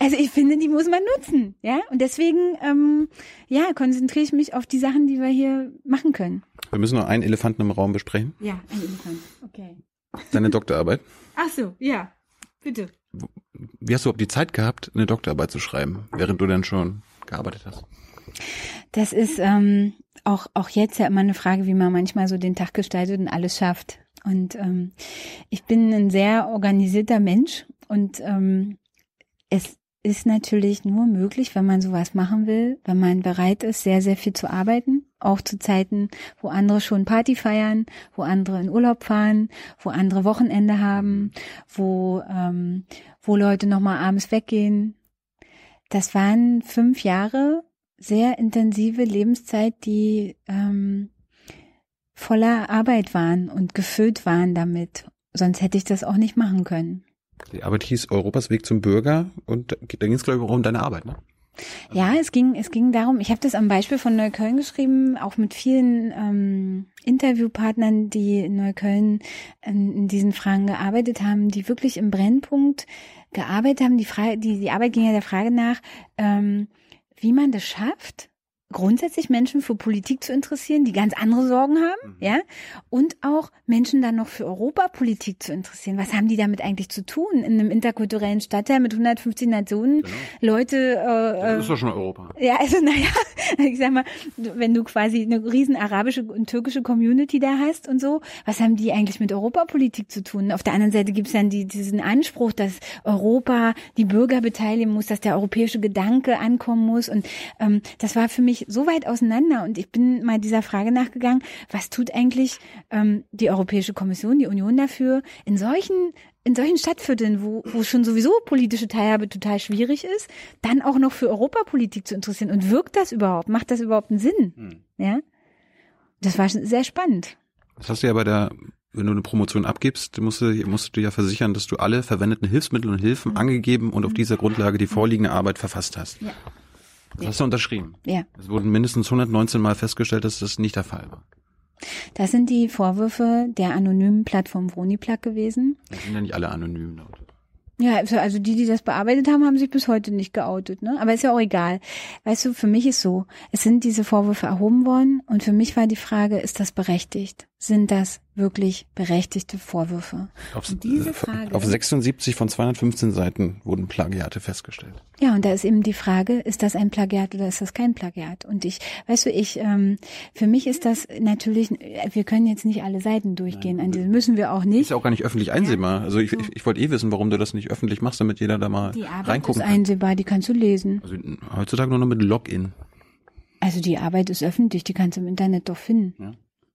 also ich finde, die muss man nutzen. Ja, und deswegen, ähm, ja, konzentriere ich mich auf die Sachen, die wir hier machen können. Wir müssen noch einen Elefanten im Raum besprechen. Ja, ein Elefant. Okay. Deine Doktorarbeit. Ach so, ja, bitte. Wie hast du überhaupt die Zeit gehabt, eine Doktorarbeit zu schreiben, während du dann schon gearbeitet hast? Das ist ähm, auch, auch jetzt ja immer eine Frage, wie man manchmal so den Tag gestaltet und alles schafft. Und ähm, ich bin ein sehr organisierter Mensch und ähm, es ist natürlich nur möglich, wenn man sowas machen will, wenn man bereit ist, sehr, sehr viel zu arbeiten. Auch zu Zeiten, wo andere schon Party feiern, wo andere in Urlaub fahren, wo andere Wochenende haben, wo, ähm, wo Leute nochmal abends weggehen. Das waren fünf Jahre sehr intensive Lebenszeit, die ähm, voller Arbeit waren und gefüllt waren damit. Sonst hätte ich das auch nicht machen können. Die Arbeit hieß Europas Weg zum Bürger und da ging es, glaube ich, auch um deine Arbeit, ne? Ja, es ging, es ging darum, ich habe das am Beispiel von Neukölln geschrieben, auch mit vielen ähm, Interviewpartnern, die in Neukölln in, in diesen Fragen gearbeitet haben, die wirklich im Brennpunkt gearbeitet haben. Die Frage, die, die Arbeit ging ja der Frage nach, ähm, wie man das schafft, grundsätzlich Menschen für Politik zu interessieren, die ganz andere Sorgen haben, mhm. ja, und auch Menschen dann noch für Europapolitik zu interessieren. Was haben die damit eigentlich zu tun in einem interkulturellen Stadtteil mit 150 Nationen? Genau. Leute, äh, das ist doch schon Europa. Ja, also naja, ich sag mal, wenn du quasi eine riesen arabische und türkische Community da hast und so, was haben die eigentlich mit Europapolitik zu tun? Auf der anderen Seite gibt es dann die, diesen Anspruch, dass Europa die Bürger beteiligen muss, dass der europäische Gedanke ankommen muss und ähm, das war für mich so weit auseinander und ich bin mal dieser Frage nachgegangen, was tut eigentlich ähm, die Europäische Kommission, die Union dafür, in solchen in solchen Stadtvierteln, wo, wo schon sowieso politische Teilhabe total schwierig ist, dann auch noch für Europapolitik zu interessieren. Und wirkt das überhaupt? Macht das überhaupt einen Sinn? Hm. Ja? Das war sehr spannend. Das hast du ja bei der, wenn du eine Promotion abgibst, musst du, musst du ja versichern, dass du alle verwendeten Hilfsmittel und Hilfen mhm. angegeben und auf dieser Grundlage die vorliegende Arbeit verfasst hast. Ja. Das hast du unterschrieben. Ja. Es wurden mindestens 119 Mal festgestellt, dass das nicht der Fall war. Das sind die Vorwürfe der anonymen Plattform Vroniplug gewesen. Das sind ja nicht alle anonym. Ja, also, also die, die das bearbeitet haben, haben sich bis heute nicht geoutet, ne? Aber ist ja auch egal. Weißt du, für mich ist so, es sind diese Vorwürfe erhoben worden und für mich war die Frage, ist das berechtigt? Sind das wirklich berechtigte Vorwürfe? Auf, diese äh, Frage, auf 76 von 215 Seiten wurden Plagiate festgestellt. Ja, und da ist eben die Frage, ist das ein Plagiat oder ist das kein Plagiat? Und ich, weißt du, ich, ähm, für mich ist das natürlich, wir können jetzt nicht alle Seiten durchgehen, Nein. an diese müssen wir auch nicht. Ist ja auch gar nicht öffentlich einsehbar. Ja. Also ich, ich, ich wollte eh wissen, warum du das nicht öffentlich machst, damit jeder da mal die Arbeit reingucken ist einsehbar, die kannst du lesen. Also heutzutage nur noch mit Login. Also die Arbeit ist öffentlich, die kannst du im Internet doch finden. Ja.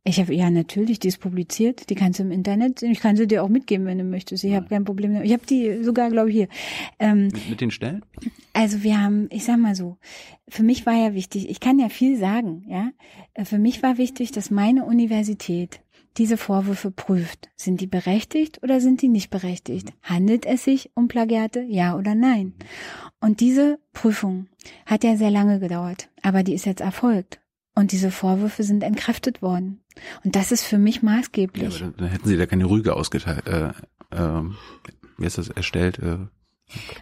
Ich habe ja natürlich, die ist publiziert, die kannst du im Internet, ich kann sie dir auch mitgeben, wenn du möchtest. Ich ja. habe kein Problem. Ich habe die sogar, glaube ich, hier. Ähm, mit, mit, den Stellen? Also wir haben, ich sag mal so, für mich war ja wichtig, ich kann ja viel sagen, ja. Äh, für mich war wichtig, dass meine Universität diese Vorwürfe prüft. Sind die berechtigt oder sind die nicht berechtigt? Handelt es sich um Plagiate, ja oder nein? Und diese Prüfung hat ja sehr lange gedauert, aber die ist jetzt erfolgt. Und diese Vorwürfe sind entkräftet worden. Und das ist für mich maßgeblich. Ja, aber dann hätten sie da keine Rüge ausgeteilt, äh, äh, wie ist das erstellt? Äh,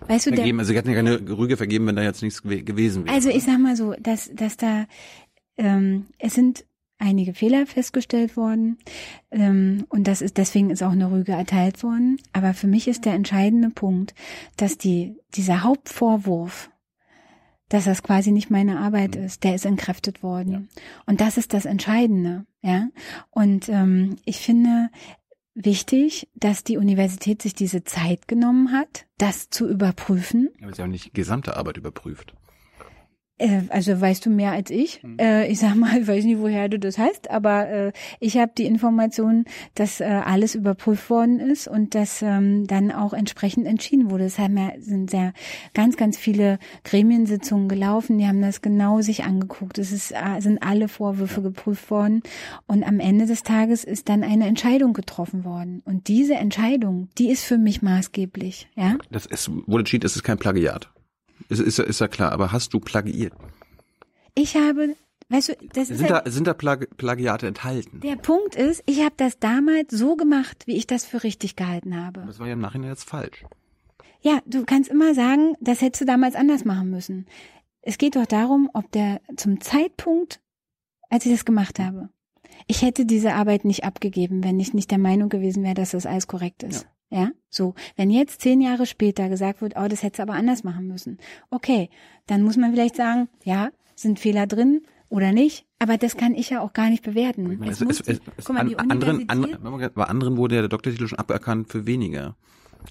weißt du, vergeben. also sie hätten ja keine Rüge vergeben, wenn da jetzt nichts gewesen wäre. Also ich sag mal so, dass, dass da ähm, es sind einige Fehler festgestellt worden ähm, und das ist deswegen ist auch eine Rüge erteilt worden. Aber für mich ist der entscheidende Punkt, dass die dieser Hauptvorwurf dass das quasi nicht meine Arbeit mhm. ist, der ist entkräftet worden. Ja. Und das ist das Entscheidende, ja. Und ähm, ich finde wichtig, dass die Universität sich diese Zeit genommen hat, das zu überprüfen. Aber sie haben nicht die gesamte Arbeit überprüft. Äh, also weißt du mehr als ich. Mhm. Äh, ich sag mal, ich weiß nicht, woher du das hast, aber äh, ich habe die Information, dass äh, alles überprüft worden ist und dass ähm, dann auch entsprechend entschieden wurde. Es haben ja, sind sehr ganz, ganz viele Gremiensitzungen gelaufen, die haben das genau sich angeguckt. Es ist, äh, sind alle Vorwürfe geprüft worden und am Ende des Tages ist dann eine Entscheidung getroffen worden. Und diese Entscheidung, die ist für mich maßgeblich. Ja. Das ist, wurde entschieden, es ist kein Plagiat. Ist, ist, ist ja klar, aber hast du plagiiert? Ich habe, weißt du, das sind ist da, sind da Plagi Plagiate enthalten? Der Punkt ist, ich habe das damals so gemacht, wie ich das für richtig gehalten habe. Das war ja im Nachhinein jetzt falsch. Ja, du kannst immer sagen, das hättest du damals anders machen müssen. Es geht doch darum, ob der zum Zeitpunkt, als ich das gemacht habe, ich hätte diese Arbeit nicht abgegeben, wenn ich nicht der Meinung gewesen wäre, dass das alles korrekt ist. Ja. Ja, so. Wenn jetzt zehn Jahre später gesagt wird, oh, das hättest du aber anders machen müssen. Okay, dann muss man vielleicht sagen, ja, sind Fehler drin oder nicht. Aber das kann ich ja auch gar nicht bewerten. Ich meine, es, es, es, guck mal, die anderen, an, bei anderen wurde der Doktortitel schon aberkannt für weniger.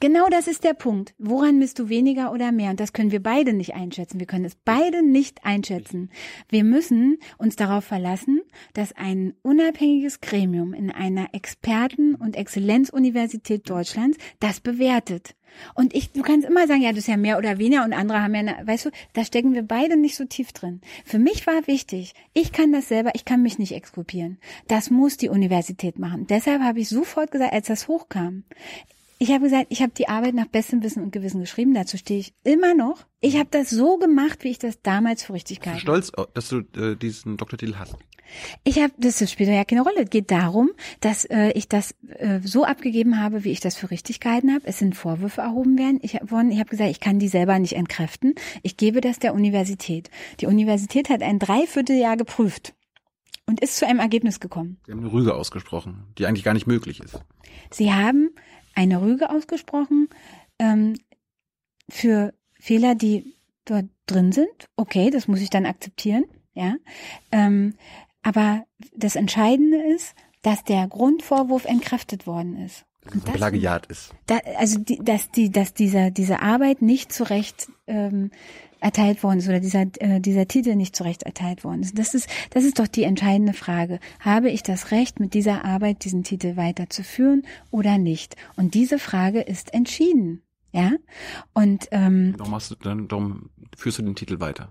Genau das ist der Punkt. Woran misst du weniger oder mehr? Und das können wir beide nicht einschätzen. Wir können es beide nicht einschätzen. Wir müssen uns darauf verlassen, dass ein unabhängiges Gremium in einer Experten- und Exzellenzuniversität Deutschlands das bewertet. Und ich, du kannst immer sagen, ja, das ist ja mehr oder weniger und andere haben ja, weißt du, da stecken wir beide nicht so tief drin. Für mich war wichtig, ich kann das selber, ich kann mich nicht exkulpieren. Das muss die Universität machen. Deshalb habe ich sofort gesagt, als das hochkam, Ich habe gesagt, ich habe die Arbeit nach bestem Wissen und Gewissen geschrieben. Dazu stehe ich immer noch. Ich habe das so gemacht, wie ich das damals für richtig gehalten habe. Stolz, dass du äh, diesen Doktortitel hast. Ich habe, das spielt ja keine Rolle. Es geht darum, dass äh, ich das äh, so abgegeben habe, wie ich das für richtig gehalten habe. Es sind Vorwürfe erhoben werden. Ich habe ich hab gesagt, ich kann die selber nicht entkräften. Ich gebe das der Universität. Die Universität hat ein Dreivierteljahr geprüft und ist zu einem Ergebnis gekommen. Sie haben eine Rüge ausgesprochen, die eigentlich gar nicht möglich ist. Sie haben eine Rüge ausgesprochen ähm, für Fehler, die dort drin sind. Okay, das muss ich dann akzeptieren. Ja, ähm, aber das Entscheidende ist, dass der Grundvorwurf entkräftet worden ist. Dass es ein Plagiat ist. Da, also die, dass die, dass dieser diese Arbeit nicht zurecht ähm, erteilt worden ist oder dieser äh, dieser Titel nicht zurecht erteilt worden ist. Das ist das ist doch die entscheidende Frage. Habe ich das Recht, mit dieser Arbeit diesen Titel weiterzuführen oder nicht? Und diese Frage ist entschieden. Ja. Und ähm, Darum, hast du, dann, darum führst du den Titel weiter.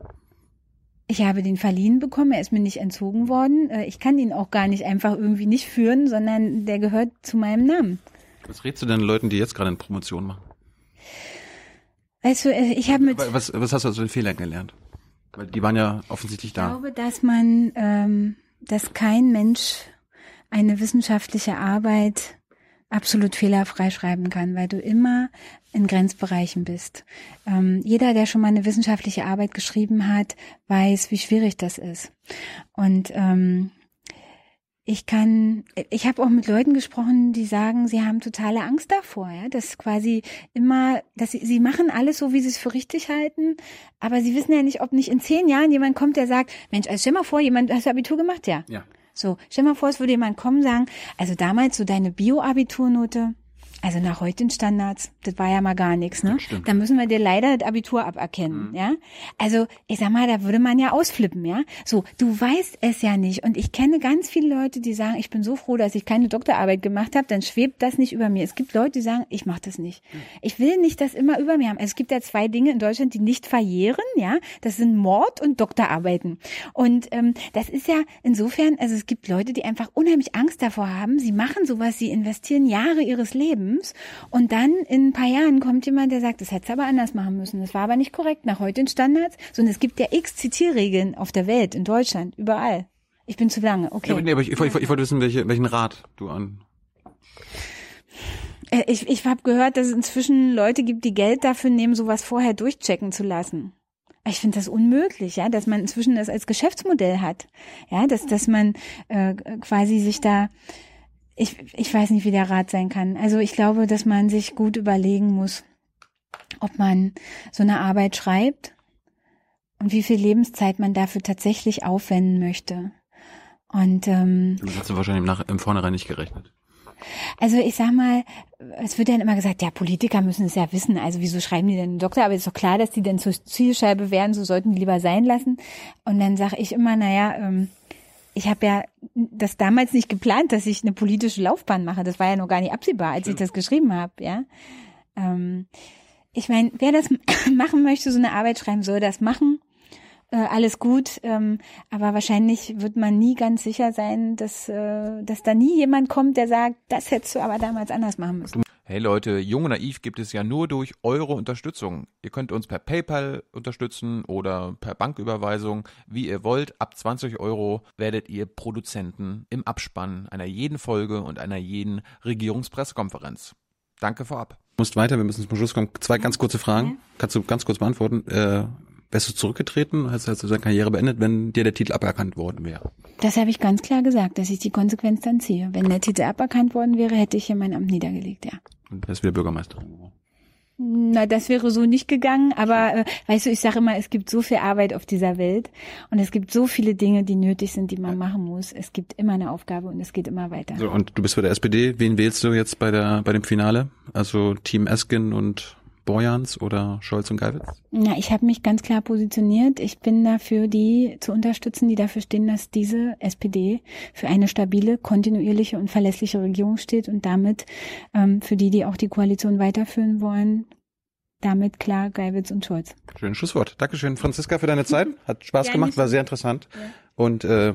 ich habe den verliehen bekommen, er ist mir nicht entzogen worden. Äh, Ich kann ihn auch gar nicht einfach irgendwie nicht führen, sondern der gehört zu meinem Namen. Was rätst du denn Leuten, die jetzt gerade eine Promotion machen? Du, äh, ich habe mit Was, was hast du aus den Fehlern gelernt? Weil die waren ja offensichtlich Ich da. glaube, dass man, ähm, dass kein Mensch eine wissenschaftliche Arbeit absolut fehlerfrei schreiben kann, weil du immer in Grenzbereichen bist. Ähm, jeder, der schon mal eine wissenschaftliche Arbeit geschrieben hat, weiß, wie schwierig das ist. Und ähm, ich kann, ich habe auch mit Leuten gesprochen, die sagen, sie haben totale Angst davor, ja, dass quasi immer, dass sie, sie machen alles so, wie sie es für richtig halten, aber sie wissen ja nicht, ob nicht in zehn Jahren jemand kommt, der sagt, Mensch, also stell mal vor, jemand, hast du Abitur gemacht? Ja. Ja. So, stell mal vor, es würde jemand kommen und sagen, also damals so deine Bio-Abiturnote, also nach heutigen Standards, das war ja mal gar nichts, ne? Da müssen wir dir leider das Abitur aberkennen, ja? Also, ich sag mal, da würde man ja ausflippen, ja? So, du weißt es ja nicht und ich kenne ganz viele Leute, die sagen, ich bin so froh, dass ich keine Doktorarbeit gemacht habe, dann schwebt das nicht über mir. Es gibt Leute, die sagen, ich mache das nicht. Ich will nicht das immer über mir haben. Also, es gibt ja zwei Dinge in Deutschland, die nicht verjähren, ja? Das sind Mord und Doktorarbeiten. Und ähm, das ist ja insofern, also es gibt Leute, die einfach unheimlich Angst davor haben. Sie machen sowas, sie investieren Jahre ihres Lebens und dann in ein paar Jahren kommt jemand, der sagt, das hättest du aber anders machen müssen. Das war aber nicht korrekt nach heutigen Standards. So, und es gibt ja x Zitierregeln auf der Welt, in Deutschland, überall. Ich bin zu lange, okay. Ja, aber, nee, aber ich, ich, ich, ich wollte wissen, welche, welchen Rat du an. Äh, Ich, ich habe gehört, dass es inzwischen Leute gibt, die Geld dafür nehmen, sowas vorher durchchecken zu lassen. Ich finde das unmöglich, ja, dass man inzwischen das als Geschäftsmodell hat, ja, dass dass man äh, quasi sich da, ich ich weiß nicht, wie der Rat sein kann. Also ich glaube, dass man sich gut überlegen muss, ob man so eine Arbeit schreibt und wie viel Lebenszeit man dafür tatsächlich aufwenden möchte. Und ähm, Das hast du wahrscheinlich im, Nach im Vornherein nicht gerechnet. also ich sag mal, es wird dann immer gesagt, ja, Politiker müssen es ja wissen. Also wieso schreiben die denn einen Doktor? Aber ist doch klar, dass die denn zur Zielscheibe werden, so sollten die lieber sein lassen. Und dann sage ich immer, naja, ähm, ich habe ja das damals nicht geplant, dass ich eine politische Laufbahn mache. Das war ja noch gar nicht absehbar, als ich das geschrieben habe, ja. Ähm, ich meine, wer das machen möchte, so eine Arbeit schreiben, soll das machen. Äh, alles gut, ähm, aber wahrscheinlich wird man nie ganz sicher sein, dass, äh, dass da nie jemand kommt, der sagt, das hättest du aber damals anders machen müssen. Hey Leute, Jung und Naiv gibt es ja nur durch eure Unterstützung. Ihr könnt uns per PayPal unterstützen oder per Banküberweisung, wie ihr wollt. Ab 20 Euro werdet ihr Produzenten im Abspann einer jeden Folge und einer jeden Regierungspressekonferenz. Danke vorab. Du musst weiter, wir müssen zum Schluss kommen. Zwei ganz kurze Fragen. Kannst du ganz kurz beantworten? Äh, wärst du zurückgetreten? Hast, hast du deine Karriere beendet, wenn dir der Titel aberkannt worden wäre? Das habe ich ganz klar gesagt, dass ich die Konsequenz dann ziehe. Wenn der Titel aberkannt worden wäre, hätte ich hier mein Amt niedergelegt, ja. Und wärst wieder Bürgermeisterin geworden. Na, das wäre so nicht gegangen, aber äh, weißt du, ich sage immer, es gibt so viel Arbeit auf dieser Welt und es gibt so viele Dinge, die nötig sind, die man machen muss. Es gibt immer eine Aufgabe und es geht immer weiter. So, und du bist bei der SPD. Wen wählst du jetzt bei der bei dem Finale? Also Team Esken und Borjans oder Scholz und Geiwitz? Na, ich habe mich ganz klar positioniert. Ich bin dafür, die zu unterstützen, die dafür stehen, dass diese SPD für eine stabile, kontinuierliche und verlässliche Regierung steht und damit ähm, für die, die auch die Koalition weiterführen wollen, damit klar Geiwitz und Scholz. Schönes Schlusswort. Dankeschön, Franziska, für deine Zeit. Hat Spaß Gerne gemacht, war sehr interessant. Und äh,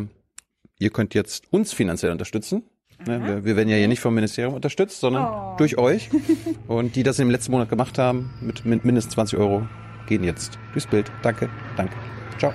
ihr könnt jetzt uns finanziell unterstützen. Ne? Wir, wir werden ja hier nicht vom Ministerium unterstützt, sondern Oh. durch euch. Und die das im letzten Monat gemacht haben, mit, mit mindestens 20 Euro, gehen jetzt durchs Bild. Danke, danke. Ciao.